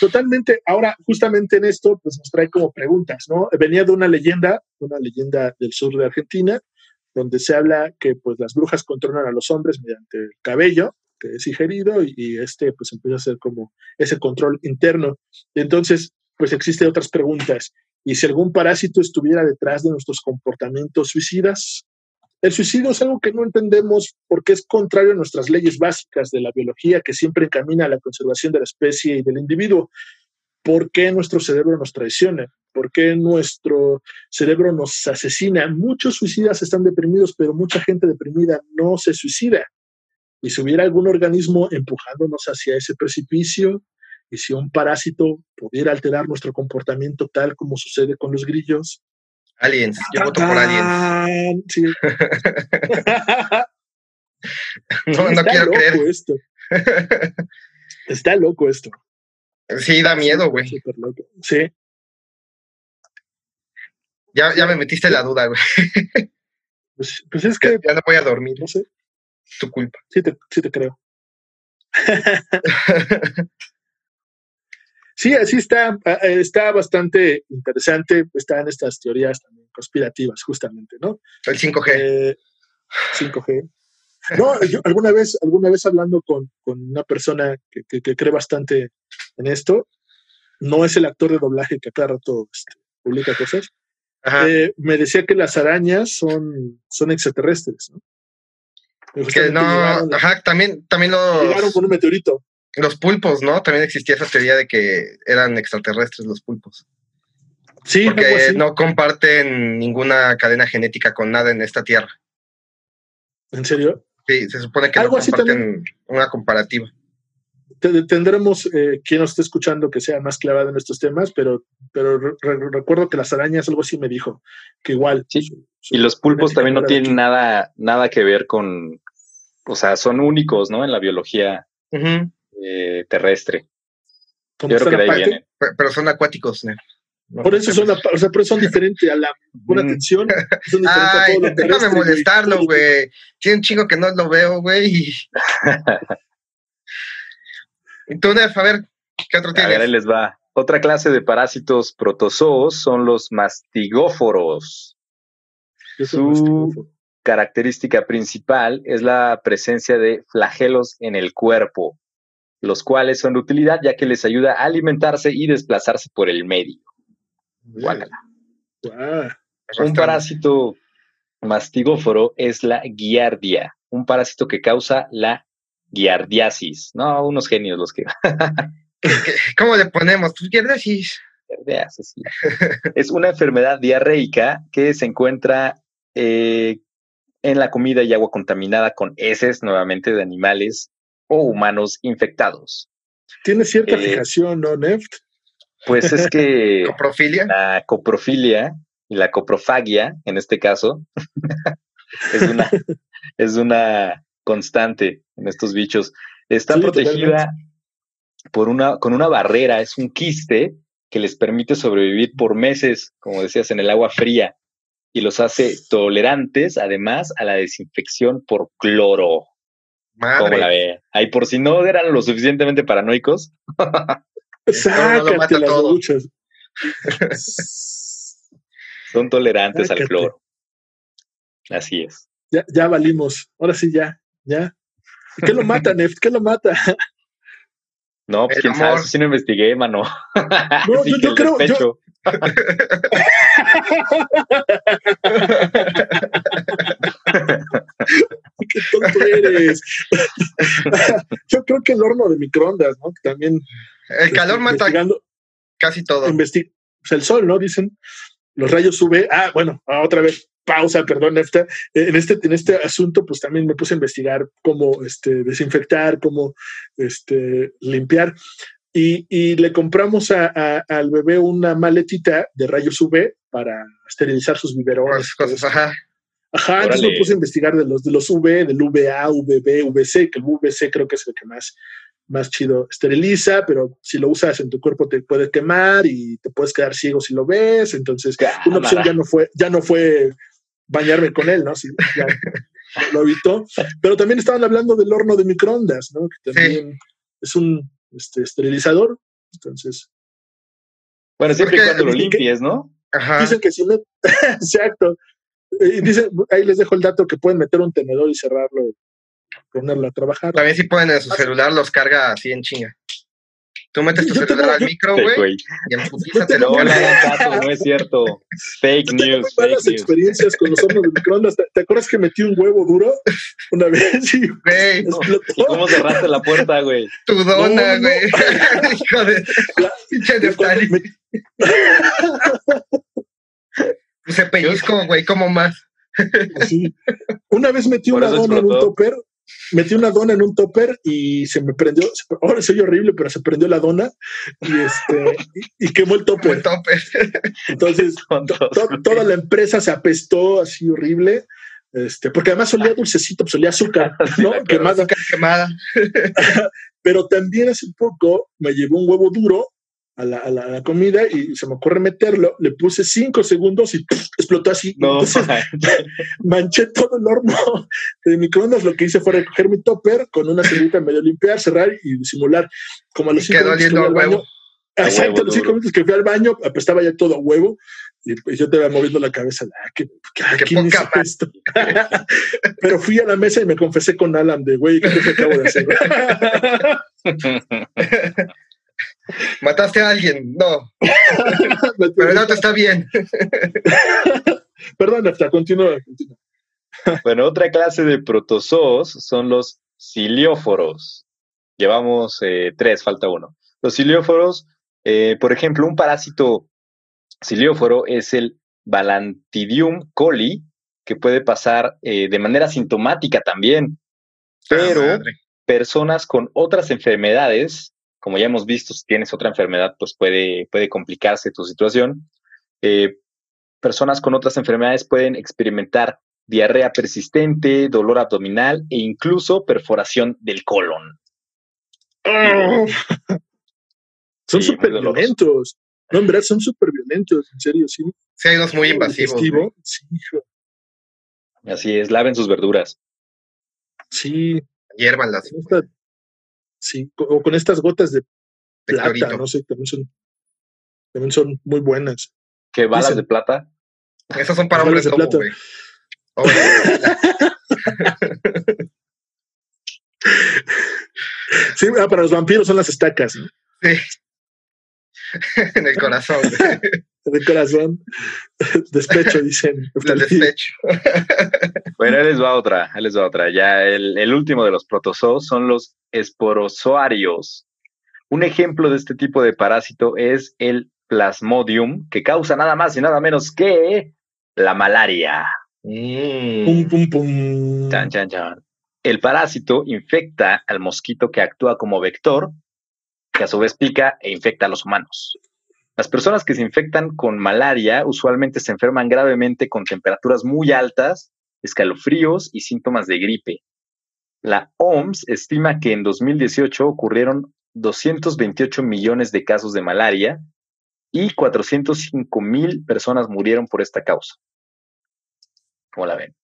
Totalmente. Ahora, justamente en esto, pues nos trae como preguntas, ¿no? Venía de una leyenda, una leyenda del sur de Argentina, donde se habla que pues las brujas controlan a los hombres mediante el cabello, que es ingerido, y, este pues empieza a ser como ese control interno. Entonces, pues existen otras preguntas. ¿Y si algún parásito estuviera detrás de nuestros comportamientos suicidas? El suicidio es algo que no entendemos porque es contrario a nuestras leyes básicas de la biología que siempre encamina a la conservación de la especie y del individuo. ¿Por qué nuestro cerebro nos traiciona? ¿Por qué nuestro cerebro nos asesina? Muchos suicidas están deprimidos, pero mucha gente deprimida no se suicida. Y si hubiera algún organismo empujándonos hacia ese precipicio, y si un parásito pudiera alterar nuestro comportamiento tal como sucede con los grillos. Aliens. Yo voto por aliens. ¡Tan! Sí. [laughs] No, no Está quiero loco creer. esto. Está loco esto. Sí, da miedo, güey. Súper loco. Sí. Ya, ya me metiste la duda, güey. Pues, pues es Ya, que, ya no voy a dormir. no sé, Tu culpa. sí te, sí te creo. [laughs] Sí, así está, ah, eh, está bastante interesante, están estas teorías también conspirativas, justamente, ¿no? El 5G. Eh, 5G. No, yo alguna vez, alguna vez hablando con, con una persona que, que- que cree bastante en esto, no es el actor de doblaje que a cada rato este, publica cosas, eh, me decía que las arañas son, son extraterrestres, ¿no? Que no, llegaron, ajá, también, también llegaron los, con un meteorito. los pulpos, ¿no? También existía esa teoría de que eran extraterrestres los pulpos. Sí, Porque no comparten ninguna cadena genética con nada en esta tierra. ¿En serio? Sí, se supone que Algo no así comparten una comparativa. Te- Tendremos eh, quien nos esté escuchando que sea más clavado en estos temas, pero, pero re- re- recuerdo que las arañas, algo así me dijo, que igual. Sí, su- su Y los pulpos también no tienen nada, nada que ver con, o sea, son únicos, ¿no? En la biología eh, terrestre. Como Yo creo que de ahí viene. Pe- Pero son acuáticos, ¿no? Por eso son, o sea, por eso son diferentes a la buena Mm. atención. Son diferentes a [laughs] Ay, todo lo déjame molestarlo, güey. Tiene un chingo que no lo veo, güey. [laughs] Nef, a ver, ¿qué otro A ver, ahí tienes? les va. Otra clase de parásitos protozoos son los mastigóforos. Su mastigóforo. Característica principal es la presencia de flagelos en el cuerpo, los cuales son de utilidad ya que les ayuda a alimentarse y desplazarse por el medio. Guácala. Un parásito mastigóforo es la giardia, un parásito que causa la giardiasis. No, unos genios los que [laughs] ¿Cómo le ponemos? ¿Tú quieres decir? giardiasis, sí. Es una enfermedad diarreica que se encuentra eh, en la comida y agua contaminada con heces, nuevamente, de animales o humanos infectados. Tiene cierta Eh, fijación, ¿no, Neft? Pues es que [laughs] ¿Coprofilia? la coprofilia y la coprofagia, en este caso, [laughs] es una, es una constante en estos bichos. Está Sí, protegida por una, con una barrera, es un quiste que les permite sobrevivir por meses, como decías, en el agua fría y los hace tolerantes, además, a la desinfección por cloro. ¿Cómo la Madre. ve? Ahí por si no eran lo suficientemente paranoicos, [laughs] no lo Sácate mata las todo. luchas. [laughs] son tolerantes al cloro. Así es. ya, ya valimos. Ahora sí, ya, ya. ¿Y ¿Qué lo mata, [laughs] Neft? ¿Qué lo mata? No, pues El quién sabe, amor. sí no investigué, mano. No, Sí yo- creo- yo-. ¡Qué tonto eres! Yo creo que el horno de microondas, ¿no? Que también. El calor mata casi todo. pues el sol, ¿no? Dicen. Los rayos UV. Ah, bueno, ah, otra vez. Pausa, perdón, Nefta. Eh, En este, en este asunto, pues también me puse a investigar cómo este, desinfectar, cómo este, limpiar. Y, y le compramos a- a- al bebé una maletita de rayos UV para esterilizar sus biberones. Cosas, cosas, ajá. Ajá, entonces Órale. me puse a investigar de los de los V, del VA, VB, VC, que el VC creo que es el que más, más chido esteriliza, pero si lo usas en tu cuerpo te puede quemar y te puedes quedar ciego si lo ves. Entonces, una opción ya no fue, ya no fue bañarme con él, ¿no? Sí, ya lo evitó. Pero también estaban hablando del horno de microondas, ¿no? Que también es un este, esterilizador. Entonces, Bueno, siempre Porque- cuando lo ¿qué- limpies, ¿no? Ajá. Dicen que si no, [laughs] exacto. Y dicen, ahí les dejo el dato que pueden meter un tenedor y cerrarlo, ponerlo a trabajar. También si ponen en su celular, los carga así en chinga. Tú metes tu Yo tengo- celular al micro, güey, güey. y en putiza te lo No, no, no, no es cierto. [laughs] Fake Yo tengo muy news, fake malas news. experiencias con los hornos de microondas. ¿Te, te acuerdas que metí un huevo duro una vez y Güey, explotó? ¿Y cómo cerraste la puerta, güey? tu dona, No, no. güey. [laughs] Hijo de La- pinche Neftali. me- Puse pellizco, güey, como más. sí. Una vez metí Por una dona en un explotó. topper, metí una dona en un topper y se me prendió. Ahora soy horrible, pero se prendió la dona y este y, y quemó el [laughs] topper. el. Entonces, [laughs] to- toda la empresa se apestó así horrible. Este, porque además olía dulcecito, pues olía azúcar, [laughs] ¿no? Quemada. Quemada. Pero también hace poco me llevó un huevo duro a la, a la- a la comida y se me ocurre meterlo. Le puse cinco segundos y explotó así. No, Entonces [laughs] manché todo el horno de microondas. Lo que hice fue recoger mi topper con una servilleta medio limpiar, cerrar y disimular. Como a los Y cinco quedó minutos que al baño. Exacto, huevo a los cinco duro. minutos que fui al baño, apestaba ya todo a huevo. Y pues yo te iba moviendo la cabeza. Ah, ¿qué, qué- Qué ¿quién poca esto? [laughs] Pero fui a la mesa y me confesé con Alan de, güey, ¿qué es lo que acabo de hacer? [laughs] Mataste a alguien. No, [laughs] pero te está bien. [laughs] Perdón, hasta continúa. continúa. [laughs] Bueno, otra clase de protozoos son los cilióforos. Llevamos eh, tres, falta uno. Los cilióforos, eh, por ejemplo, un parásito cilióforo es el Balantidium coli, que puede pasar eh, de manera sintomática también. Pero Ah, madre. personas con otras enfermedades, como ya hemos visto, si tienes otra enfermedad, pues puede, puede complicarse tu situación. Eh, personas con otras enfermedades pueden experimentar diarrea persistente, dolor abdominal e incluso perforación del colon. [laughs] Son súper violentos. No, en verdad son súper violentos, en serio, sí. Sí, hay unos muy invasivos. Sí, hijo, Así es, laven sus verduras. sí, Hiérvanlas. con esta- sí, o con estas gotas de plata, no sé, también son, también son muy buenas. ¿Qué balas Dicen- de plata? Esos son para hombres de lobo, plata. [laughs] Sí, ah, para los vampiros son las estacas, ¿no? Sí. [laughs] en el corazón. De corazón. [laughs] Despecho, dicen. [laughs] Despecho. [laughs] Bueno, ahí les va otra, ahí les va otra. Ya el, el último de los protozoos son los esporozoarios. Un ejemplo de este tipo de parásito es el plasmodium, que causa nada más y nada menos que la malaria. Mm. Pum, pum, pum. Chan, chan, chan. El parásito infecta al mosquito que actúa como vector, que a su vez pica e infecta a los humanos. Las personas que se infectan con malaria usualmente se enferman gravemente con temperaturas muy altas, escalofríos y síntomas de gripe. La OMS estima que en 2018 ocurrieron 228 millones de casos de malaria y 405 mil personas murieron por esta causa. ¿Cómo la ven?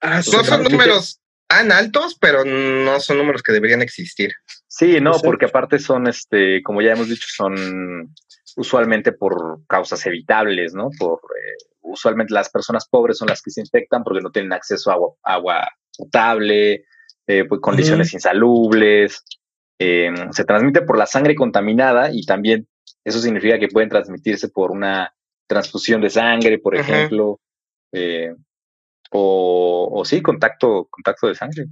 Ah, No son números tan altos, pero no son números que deberían existir. Sí, no, porque aparte son, este, como ya hemos dicho, son usualmente por causas evitables, ¿no? Por eh, usualmente las personas pobres son las que se infectan porque no tienen acceso a agua, agua potable, eh, pues, condiciones insalubres. eh, se transmite por la sangre contaminada y también eso significa que pueden transmitirse por una transfusión de sangre, por ejemplo, eh, o, o sí, contacto, contacto de sangre,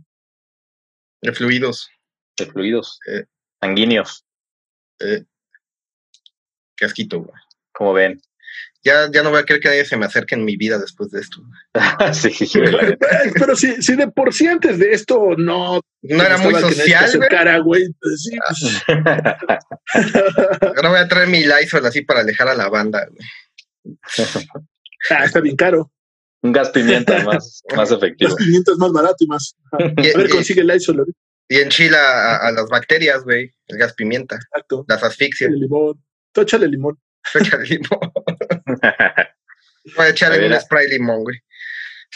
De fluidos. de fluidos sanguíneos, Eh, qué asquito, güey. como ven. Ya, ya no voy a querer que nadie se me acerque en mi vida después de esto. [laughs] sí. Pero si, si de por sí antes de esto no. No era muy social, güey. acercara, güey. pues sí, pues, [laughs] Ahora voy a traer mi Lysol así para alejar a la banda. güey. ah, está bien caro. Un gas pimienta más, más efectivo. pimientos más barato y más. Y, A ver, y- consigue el lo y enchila a, a las bacterias, güey. El gas pimienta. exacto. Las asfixia. El limón. Tú échale limón. Echa limón. [laughs] Voy a echarle A un spray limón, güey.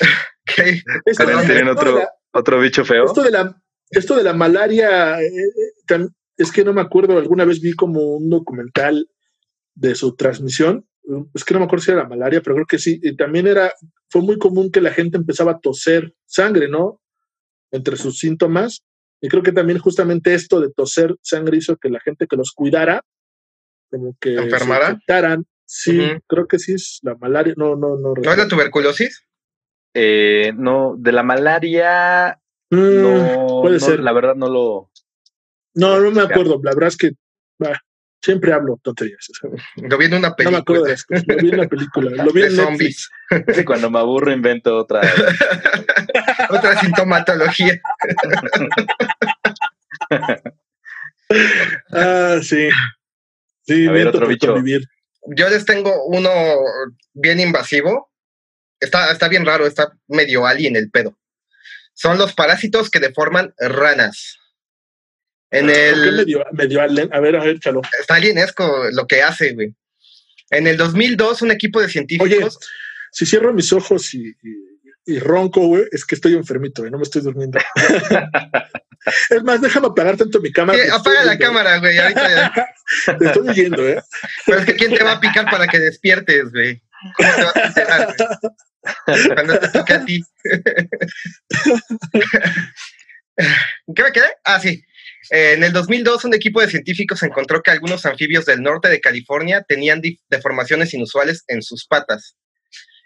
[laughs] Ok. Esto, de- ¿Tienen esto de otro, la- otro bicho feo? esto de la, esto de la malaria, eh, eh, tam- es que no me acuerdo, alguna vez vi como un documental de su transmisión. Es que no me acuerdo si era la malaria, pero creo que sí. Y también era, fue muy común que la gente empezaba a toser sangre, ¿no? Entre sus síntomas. Y creo que también justamente esto de toser sangre hizo que la gente que los cuidara, como que se ¿Enfermara? infectaran. Sí, creo que sí es la malaria. No, no, no. ¿No es la tuberculosis? Eh, no, de la malaria, Mm, no, puede no, ser. la verdad no lo. No, no me acuerdo. La verdad es que bah, siempre hablo tonterías. Lo vi en una no me acuerdo de película. Lo vi en la película. Lo vi de en zombies. Netflix. Cuando me aburro invento otra. [laughs] Otra sintomatología. [laughs] Ah, sí. Sí, A ver, otro bicho. convivir. Yo les tengo uno bien invasivo. Está, está bien raro, está medio alien el pedo. Son los parásitos que deforman ranas. En ¿Por qué el, medio, medio alien? A ver, a ver, chalo. está alienesco lo que hace, güey. En el 2002, un equipo de científicos. Si cierro mis ojos y, y- y ronco, güey, es que estoy enfermito, güey. No me estoy durmiendo. [laughs] es más, déjame apagar tanto mi cámara. Sí, apaga la cámara, güey. Ahorita ya- [laughs] Te estoy oyendo, ¿eh? Pero es que ¿quién te va a picar para que despiertes, güey? ¿Cómo te vas a enterar, güey? Cuando te toque a ti. ¿Qué me quedé? Ah, sí. En el 2002, un equipo de científicos encontró que algunos anfibios del norte de California tenían deformaciones inusuales en sus patas.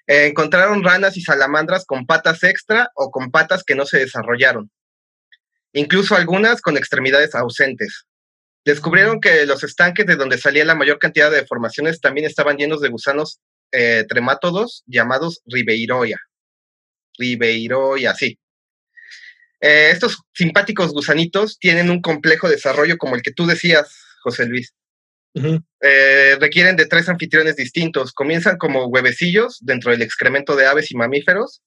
Eh, encontraron ranas y salamandras con patas extra o con patas que no se desarrollaron. Incluso algunas con extremidades ausentes. Descubrieron que los estanques de donde salía la mayor cantidad de deformaciones también estaban llenos de gusanos eh, tremátodos llamados Ribeiroia. Ribeiroia, sí. Eh, estos simpáticos gusanitos tienen un complejo desarrollo como el que tú decías, José Luis. Eh, requieren de tres anfitriones distintos. Comienzan como huevecillos dentro del excremento de aves y mamíferos.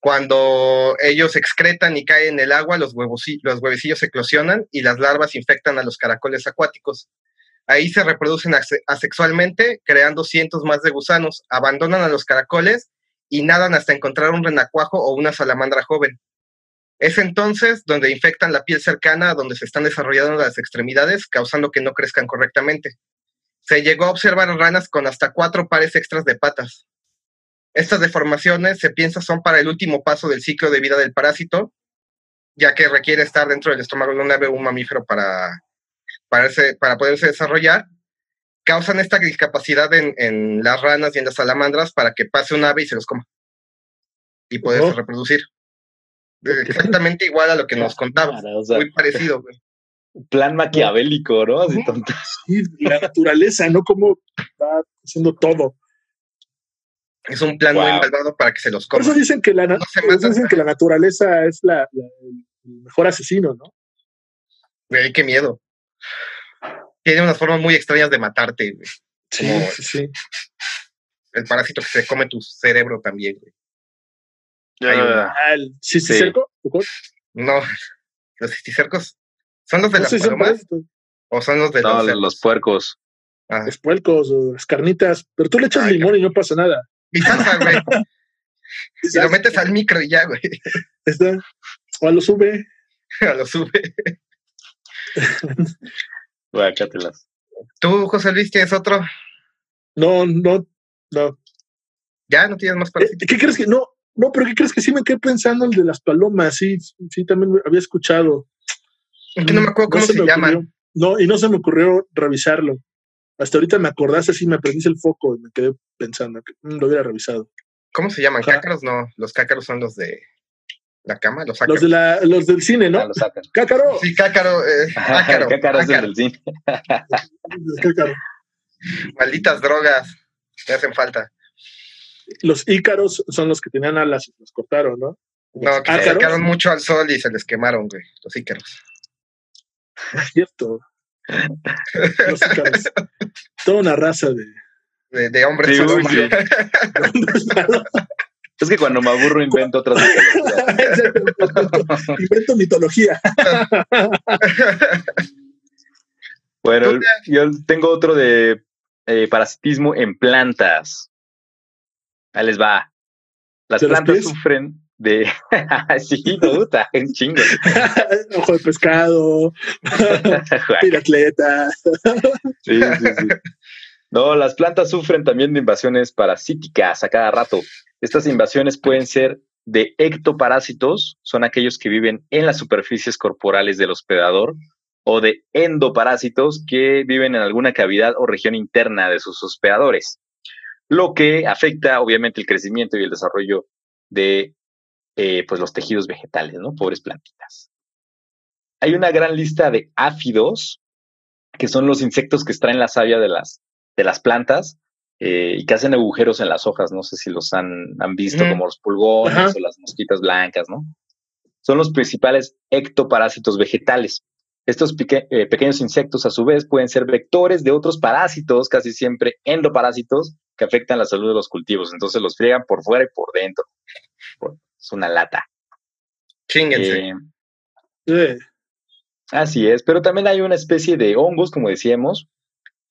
Cuando ellos excretan y caen en el agua, los, huevosi- los huevecillos eclosionan y las larvas infectan a los caracoles acuáticos. Ahí se reproducen asexualmente, creando cientos más de gusanos, abandonan a los caracoles y nadan hasta encontrar un renacuajo o una salamandra joven. Es entonces donde infectan la piel cercana a donde se están desarrollando las extremidades, causando que no crezcan correctamente. Se llegó a observar ranas con hasta cuatro pares extras de patas. Estas deformaciones se piensa son para el último paso del ciclo de vida del parásito, ya que requiere estar dentro del estómago de un ave o un mamífero para, para, para poderse desarrollar. Causan esta discapacidad en, las ranas y en las salamandras para que pase un ave y se los coma y poderse reproducir. Exactamente igual a lo que nos [laughs] contaba. Muy parecido, güey. Plan maquiavélico, ¿no? Así Sí, la naturaleza, ¿no? Como va haciendo todo. Es un plan muy malvado para que se los coma. Por eso dicen que la, dicen que la naturaleza es la, el mejor asesino, ¿no? Güey, qué miedo. Tiene unas formas muy extrañas de matarte, güey. Sí, sí, sí. El parásito que se come tu cerebro también, güey. Ah, ¿El cisticerco? No, [laughs] los cisticercos son los de las palomas o son los de no, los, puercos. Ah. Los puercos o las carnitas, pero tú le echas limón y no pasa nada. Salsa, [laughs] güey. lo metes al micro y ya, güey. Está. O a lo sube. [laughs] a lo sube. [laughs] Guácatelas. ¿Tú, José Luis, tienes otro? No, no, no. ¿Ya? ¿No tienes más parásitos? ¿Qué crees que no? No, pero ¿qué crees que sí me quedé pensando el de las palomas? Sí, sí, también había escuchado. Es que no me acuerdo cómo se, llaman. No, y no se me ocurrió revisarlo. Hasta ahorita me acordaste, sí, me prendiste el foco y me quedé pensando que mm, lo hubiera revisado. ¿Cómo se llaman? ¿Cácaros? No, los cácaros son los de la cama, los Los, de la, los del cine, ¿no? Ah, los ¡Cácaro! Sí, cácaro. Eh, [laughs] cácaro. cácaro es del cine. [laughs] cácaro. Malditas drogas, te hacen falta. Los ícaros son los que tenían alas y los cortaron, ¿no? no, que se acercaron mucho al sol y se les quemaron, güey, los ícaros. Es cierto. Toda una raza de... De, de hombres sí, [laughs] Es que cuando me aburro invento otras mitologías. invento mitología. [laughs] bueno, yo tengo otro de eh, parasitismo en plantas. Ahí les va. Las plantas sufren de. [laughs] sí, puta, un chingo. [laughs] Ojo de pescado. [laughs] Piratleta. sí, sí, sí. No, las plantas sufren también de invasiones parasíticas a cada rato. Estas invasiones pueden ser de ectoparásitos, son aquellos que viven en las superficies corporales del hospedador, o de endoparásitos que viven en alguna cavidad o región interna de sus hospedadores, lo que afecta obviamente el crecimiento y el desarrollo de eh, pues los tejidos vegetales, ¿no? Pobres plantitas. Hay una gran lista de áfidos, que son los insectos que extraen la savia de las, de las plantas, eh, y que hacen agujeros en las hojas. No sé si los han, han visto, como los pulgones o las mosquitas blancas, ¿no? Son los principales ectoparásitos vegetales. Estos eh, pequeños insectos, a su vez, pueden ser vectores de otros parásitos, casi siempre endoparásitos, que afectan la salud de los cultivos. Entonces los friegan por fuera y por dentro. Es una lata. Chínguense. Eh, así es, pero también hay una especie de hongos, como decíamos.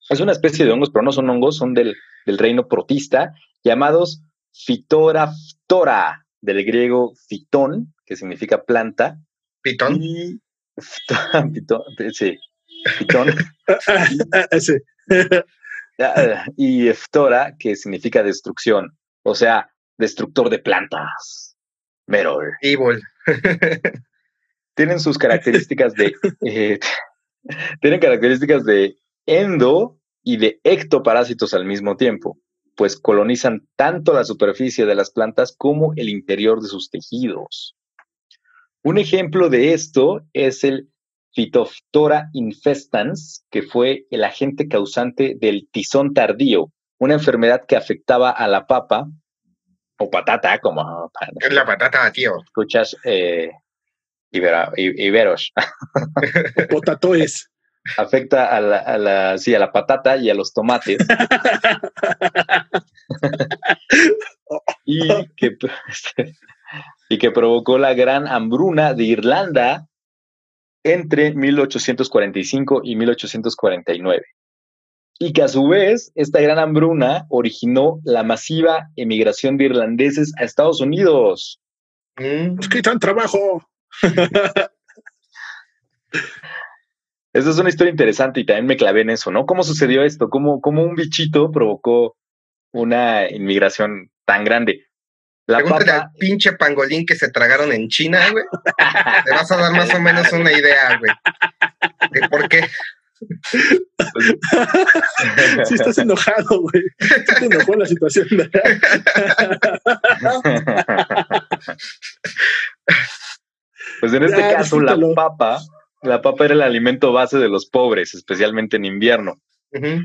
Es una especie de hongos, pero no son hongos, son del del reino protista, llamados Phytoraphtora, del griego phyton, que significa planta. ¿Pitón? Y, [laughs] pitón, sí, pitón. [laughs] [laughs] y Ftora, que significa destrucción, o sea, destructor de plantas. Merol. Evil. [laughs] tienen sus características de. [laughs] Eh, [laughs] tienen características de endo y de ectoparásitos al mismo tiempo, pues colonizan tanto la superficie de las plantas como el interior de sus tejidos. Un ejemplo de esto es el Phytophthora infestans, que fue el agente causante del tizón tardío, una enfermedad que afectaba a la papa o patata, como... Es la patata, tío. Escuchas eh, iberos. Potatoes [laughs] afecta a la, a la, a la patata y a los tomates. [laughs] [laughs] y, que, y que provocó la gran hambruna de Irlanda entre 1845 y 1849. Y que a su vez esta gran hambruna originó la masiva emigración de irlandeses a Estados Unidos. Mm. Es que tan trabajo. Esa es una historia interesante y también me clavé en eso, ¿no? ¿Cómo sucedió esto? ¿Cómo, cómo un bichito provocó una inmigración tan grande? La Pregúntale papa, al pinche pangolín que se tragaron en China, güey. Te vas a dar más o menos una idea, güey. De por qué. Sí, estás enojado, güey. Sí te enojó la situación. pues en este Ya, caso la papa, la papa era el alimento base de los pobres, especialmente en invierno.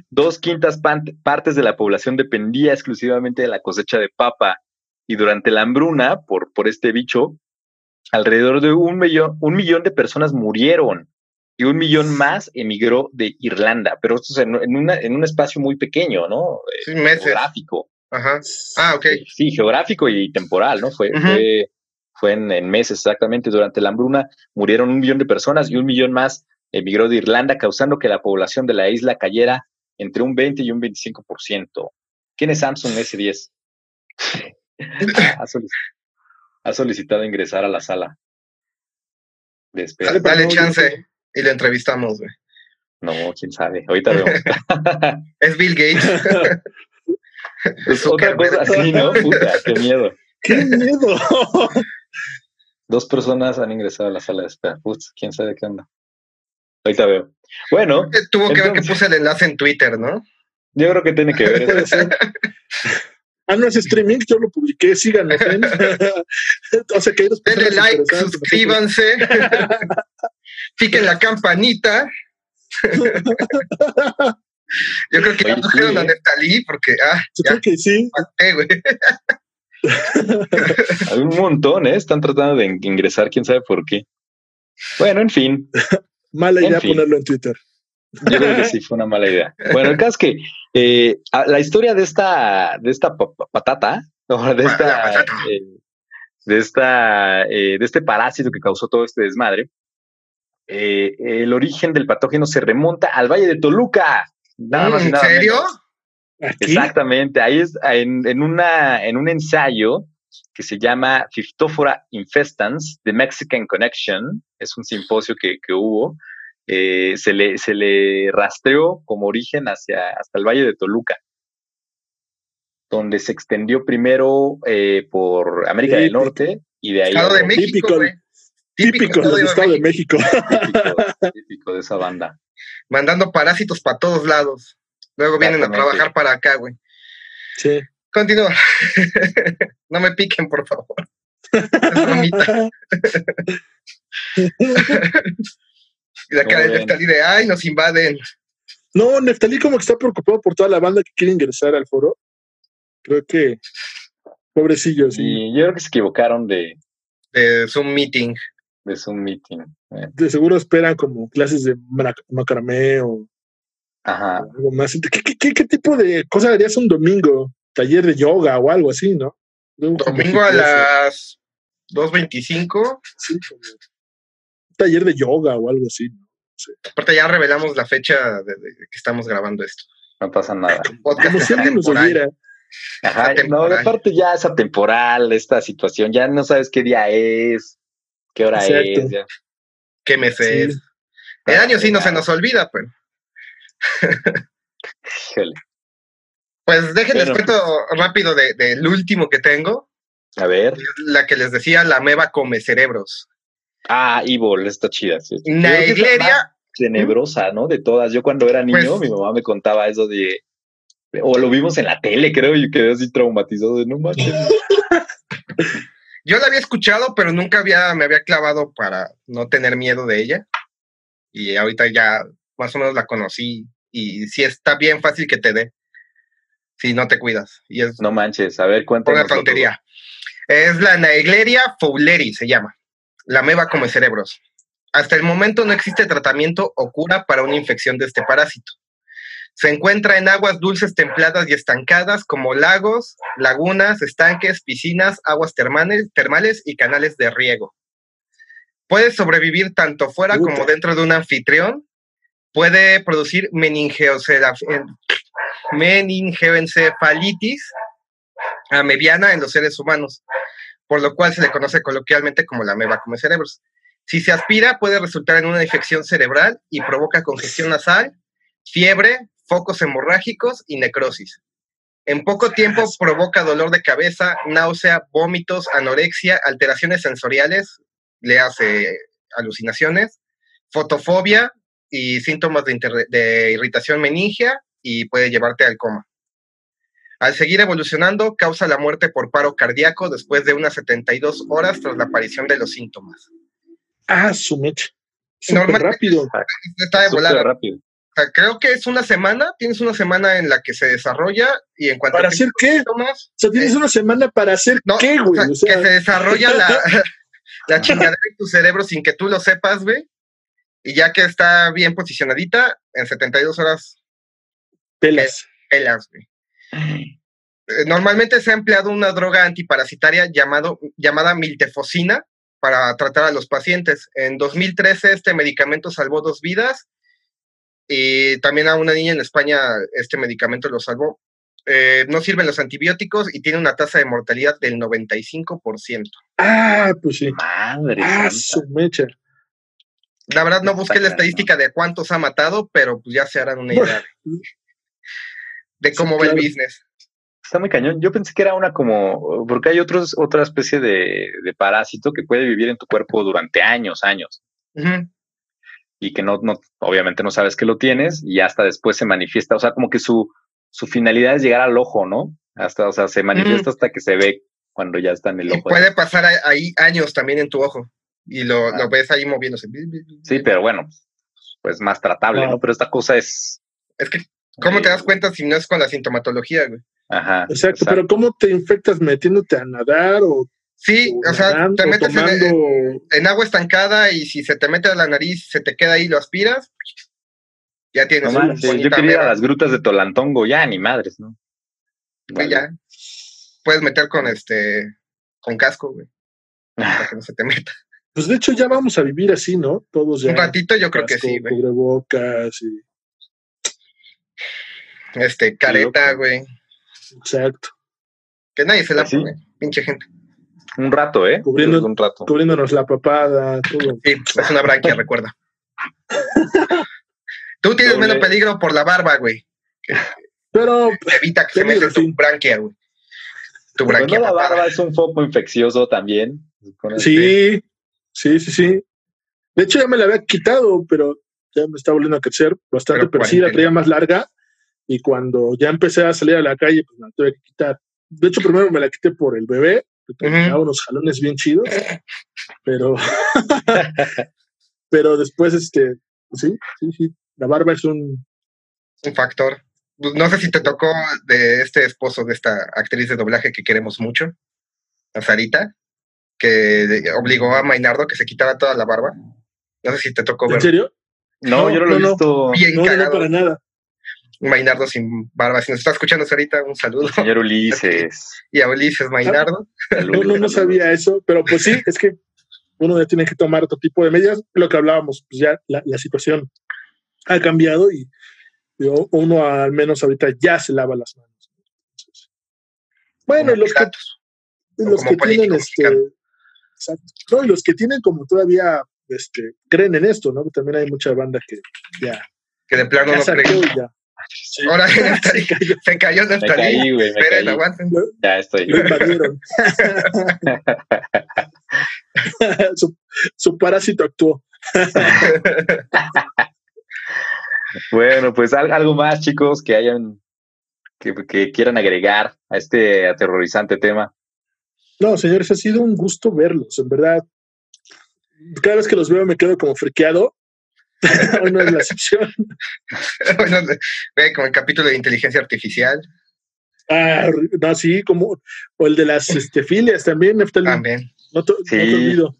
Dos quintas partes de la población dependía exclusivamente de la cosecha de papa y durante la hambruna por, por este bicho, alrededor de un millón, un millón de personas murieron y un millón más emigró de Irlanda, pero esto es en, en una- en un espacio muy pequeño, ¿no? Sí, meses. Geográfico. Ajá. Ah, ok. Sí, geográfico y temporal, ¿no? Fue, fue, fue en, en meses exactamente. Durante la hambruna murieron un millón de personas y un millón más emigró de Irlanda, causando que la población de la isla cayera entre un 20 y un 25%. ¿Quién es Samsung S10? [laughs] ha, solic- ha solicitado ingresar a la sala de espera. Dale, chance y lo entrevistamos, güey. No, quién sabe. Ahorita vemos. [laughs] Es Bill Gates. [laughs] Es otra cosa así, ¿no? Puta, qué miedo. ¡Qué miedo! [laughs] Dos personas han ingresado a la sala de espera. Putz, quién sabe qué onda. Ahorita veo. Bueno, Tuvo que ver que puse el enlace en Twitter, ¿no? yo creo que tiene que ver eso. Ah, no es streaming, yo lo publiqué, síganos. ¿eh? [laughs] o sea que Denle like, suscríbanse. [laughs] Piquen la campanita. Yo creo que ya Oye, pusieron a ¿eh? Neftalí porque, ah, Yo ya creo que sí. güey. Hay [laughs] un montón, ¿eh? Están tratando de in- ingresar, quién sabe por qué. Bueno, en fin, Mala En idea fin. ponerlo en Twitter. Yo creo que sí fue una mala idea. Bueno, el caso es que eh, la historia de esta, de esta pa- pa- patata, o de La esta, eh, de esta, eh, de este parásito que causó todo este desmadre, eh, el origen del patógeno se remonta al Valle de Toluca. Nada más ¿En nada serio? menos. Exactamente, ahí es en, en una, en un ensayo que se llama Fiftophora infestans, The Mexican Connection, es un simposio que, que hubo, eh, se, le, se le rastreó como origen hacia, hasta el Valle de Toluca, donde se extendió primero eh, por América del Típico. Norte y de ahí Estado a- de México, Típico, güey. Típico del Estado de México. típico, [laughs] típico de esa banda. Mandando parásitos para todos lados. Luego vienen a trabajar para acá, güey. Sí. Continúa. [laughs] no me piquen, por favor. [laughs] Es. Y la cara de. Neftalí de, ay, nos invaden. No, Neftalí como que está preocupado por toda la banda que quiere ingresar al foro. Creo que pobrecillo, sí. Y yo creo que se equivocaron de, De Zoom Meeting. de su meeting. eh. De seguro esperan como clases de macramé o Ajá. algo más. ¿Qué, qué, qué- qué tipo de cosa harías un domingo? Taller de yoga o algo así, ¿no? Domingo a las 2.25. Sí, como un taller de yoga o algo así. Aparte ya revelamos la fecha de, de que estamos grabando esto. No pasa nada. [laughs] Como si alguien nos oyera. Ajá, no, temporal. aparte ya es atemporal esta situación, ya no sabes qué día es, qué hora Exacto. es. ya. ¿Qué mes Sí. es? El año sí no se nos olvida, pero. Híjole. Pues déjenles Bueno. cuento rápido de- del último que tengo. A ver. La que les decía, la meba come cerebros. Ah, Evil, está chida. sí. Naegleria, tenebrosa, ¿no? De todas. Yo cuando era niño, Pues- mi mamá me contaba eso de. O lo vimos en la tele, creo, y quedé así traumatizado de no manches. [laughs] [laughs] yo la había escuchado, pero nunca había, me había clavado para no tener miedo de ella. Y ahorita ya más o menos la conocí. Y sí está bien fácil que te dé. Si no te cuidas. Y es No manches, a ver, cuéntanos. una tontería. Es la Naegleria fowleri, se llama. La meba come cerebros. Hasta el momento no existe tratamiento o cura para una infección de este parásito. Se encuentra en aguas dulces templadas y estancadas como lagos, lagunas, estanques, piscinas, aguas termales, termales y canales de riego. Puede sobrevivir tanto fuera como dentro de un anfitrión puede producir meningeoencefalitis mediana en los seres humanos, por lo cual se le conoce coloquialmente como la ameba come cerebros. Si se aspira, puede resultar en una infección cerebral y provoca congestión nasal, fiebre, focos hemorrágicos y necrosis. En poco tiempo provoca dolor de cabeza, náusea, vómitos, anorexia, alteraciones sensoriales, le hace alucinaciones, fotofobia y síntomas de, de irritación meningia y puede llevarte al coma. Al seguir evolucionando, causa la muerte por paro cardíaco después de unas 72 horas tras la aparición de los síntomas. Ah, su mecha. Súper rápido. Está de volada. rápido. O sea, creo que es una semana, tienes una semana en la que se desarrolla y en cuanto ¿Para hacer qué? o sea, tienes eh, una semana para hacer qué, güey. O sea, que se desarrolla la, [laughs] [laughs] la chingadera en tu cerebro sin que tú lo sepas, güey. Y ya que está bien posicionadita, en 72 horas. Pelas. Pelas, güey. Eh, normalmente se ha empleado una droga antiparasitaria llamado, llamada miltefosina para tratar a los pacientes. En 2013 este medicamento salvó dos vidas y también a una niña en España este medicamento lo salvó. Eh, no sirven los antibióticos y tiene una tasa de mortalidad del 95%. Ah, pues sí. Madre. Ah, su mecha. La verdad no busqué la estadística de cuántos ha matado, pero pues ya se harán una idea de cómo va el business. Está muy cañón. Yo pensé que era una como, porque hay otros, otra especie de, parásito que puede vivir en tu cuerpo durante años, años. Y que no, no, obviamente no sabes que lo tienes y hasta después se manifiesta. O sea, como que su, su finalidad es llegar al ojo, ¿no? Hasta, o sea, se manifiesta hasta que se ve cuando ya está en el ojo. puede pasar ahí años también en tu ojo y lo, lo ves ahí moviéndose. Sí, pero bueno, pues más tratable, ¿no? Pero esta cosa es. Es que ¿Cómo te das cuenta si no es con la sintomatología, güey? Ajá. Exacto, pero ¿cómo te infectas metiéndote a nadar o Sí, o, sea, te metes en, agua estancada y si se te mete a la nariz, se te queda ahí, lo aspiras, ya tienes no Yo quería ir a las grutas de Tolantongo, ya ni madres, ¿no? Sí, ya. Puedes meter con este, con casco, güey, [laughs] para que no se te meta. Pues de hecho ya vamos a vivir así, ¿no? Todos ya. Un ratito yo creo que sí, güey. Cubrebocas y este, careta, güey. Exacto. Que nadie se la ¿Sí? pone, pinche gente. Un rato, ¿eh? Cubriendo, un rato. Cubriéndonos la papada, todo. Sí, es una branquia, [laughs] recuerda. Tú tienes menos peligro por la barba, güey. Pero. Evita que se meta tu branquia, güey. Tu branquia. la barba es un foco infeccioso también. Sí, sí, sí, sí. De hecho, ya me la había quitado, pero ya me está volviendo a crecer bastante, pero, sí la traía más larga y cuando ya empecé a salir a la calle, pues me la tuve que quitar. De hecho, primero me la quité por el bebé, que tenía unos jalones bien chidos, pero, [laughs] pero después, este, sí, sí, sí, la barba es un... Un factor. No sé si te tocó de este esposo de esta actriz de doblaje que queremos mucho, a Sarita, que obligó a Mainardo que se quitara toda la barba. No sé si te tocó ver. ¿En serio? No, yo no lo he visto. Bien no, no, para nada. Mainardo sin barba. Si nos está escuchando ahorita, un saludo. señor Ulises. y a Ulises Mainardo. no, no, no sabía eso, pero pues sí, es que uno ya tiene que tomar otro tipo de medidas. Lo que hablábamos, pues ya la, situación ha cambiado y uno al menos ahorita ya se lava las manos. bueno, y los que, los que tienen este, no, y los que tienen como todavía este, creen en esto, ¿no? También hay mucha banda que ya que de plano no creen. [laughs] Ahora [laughs] se cayó, se cayó Me caí, güey. Esperen, aguanten. Ya estoy. [laughs] su, su parásito actuó. bueno, pues algo más, chicos, que hayan, que, que, quieran agregar a este aterrorizante tema. No, señores, ha sido un gusto verlos, en verdad. Cada vez que los veo me quedo como friqueado [laughs] Hoy no es la excepción. [laughs] bueno, ve como el capítulo de inteligencia artificial. Ah, no, sí, como, o el de las este, filias también, También. No te, sí, olvido.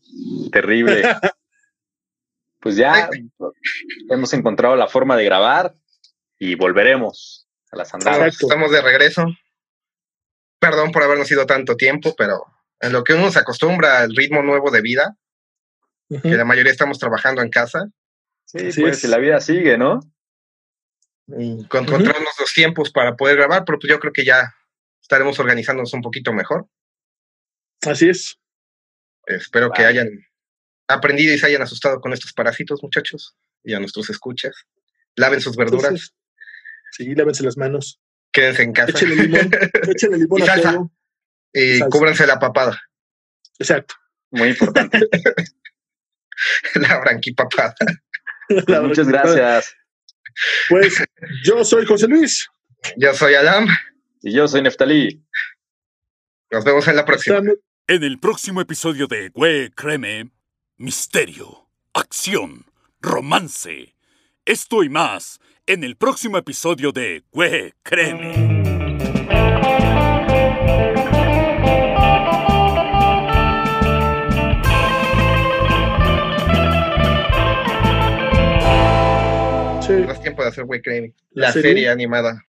Terrible. [laughs] pues ya hemos encontrado la forma de grabar y volveremos a las andadas. Estamos de regreso. Perdón por habernos ido tanto tiempo, pero en lo que uno se acostumbra al ritmo nuevo de vida, que la mayoría estamos trabajando en casa, Sí, Así pues es. si la vida sigue, ¿no? Y con- encontrarnos los tiempos para poder grabar, pero pues yo creo que ya estaremos organizándonos un poquito mejor. Así es. Espero que hayan aprendido y se hayan asustado con estos parásitos, muchachos, y a nuestros escuchas. Laven sus verduras, Entonces, sí, lávense las manos. quédense en casa Échenle limón. [laughs] Échenle limón Y a salsa. todo. y salsa. cúbranse la papada, Exacto. Muy importante. [laughs] la branquipapada. [laughs] Muchas gracias. Pues yo soy José Luis. Yo soy Alam, Y yo soy Neftalí. nos vemos en la próxima. En el próximo episodio de Güey, créeme, misterio, acción, romance. Esto y más en el próximo episodio de Güey, créeme. Tiempo de hacer Way Crane. La La serie. serie animada.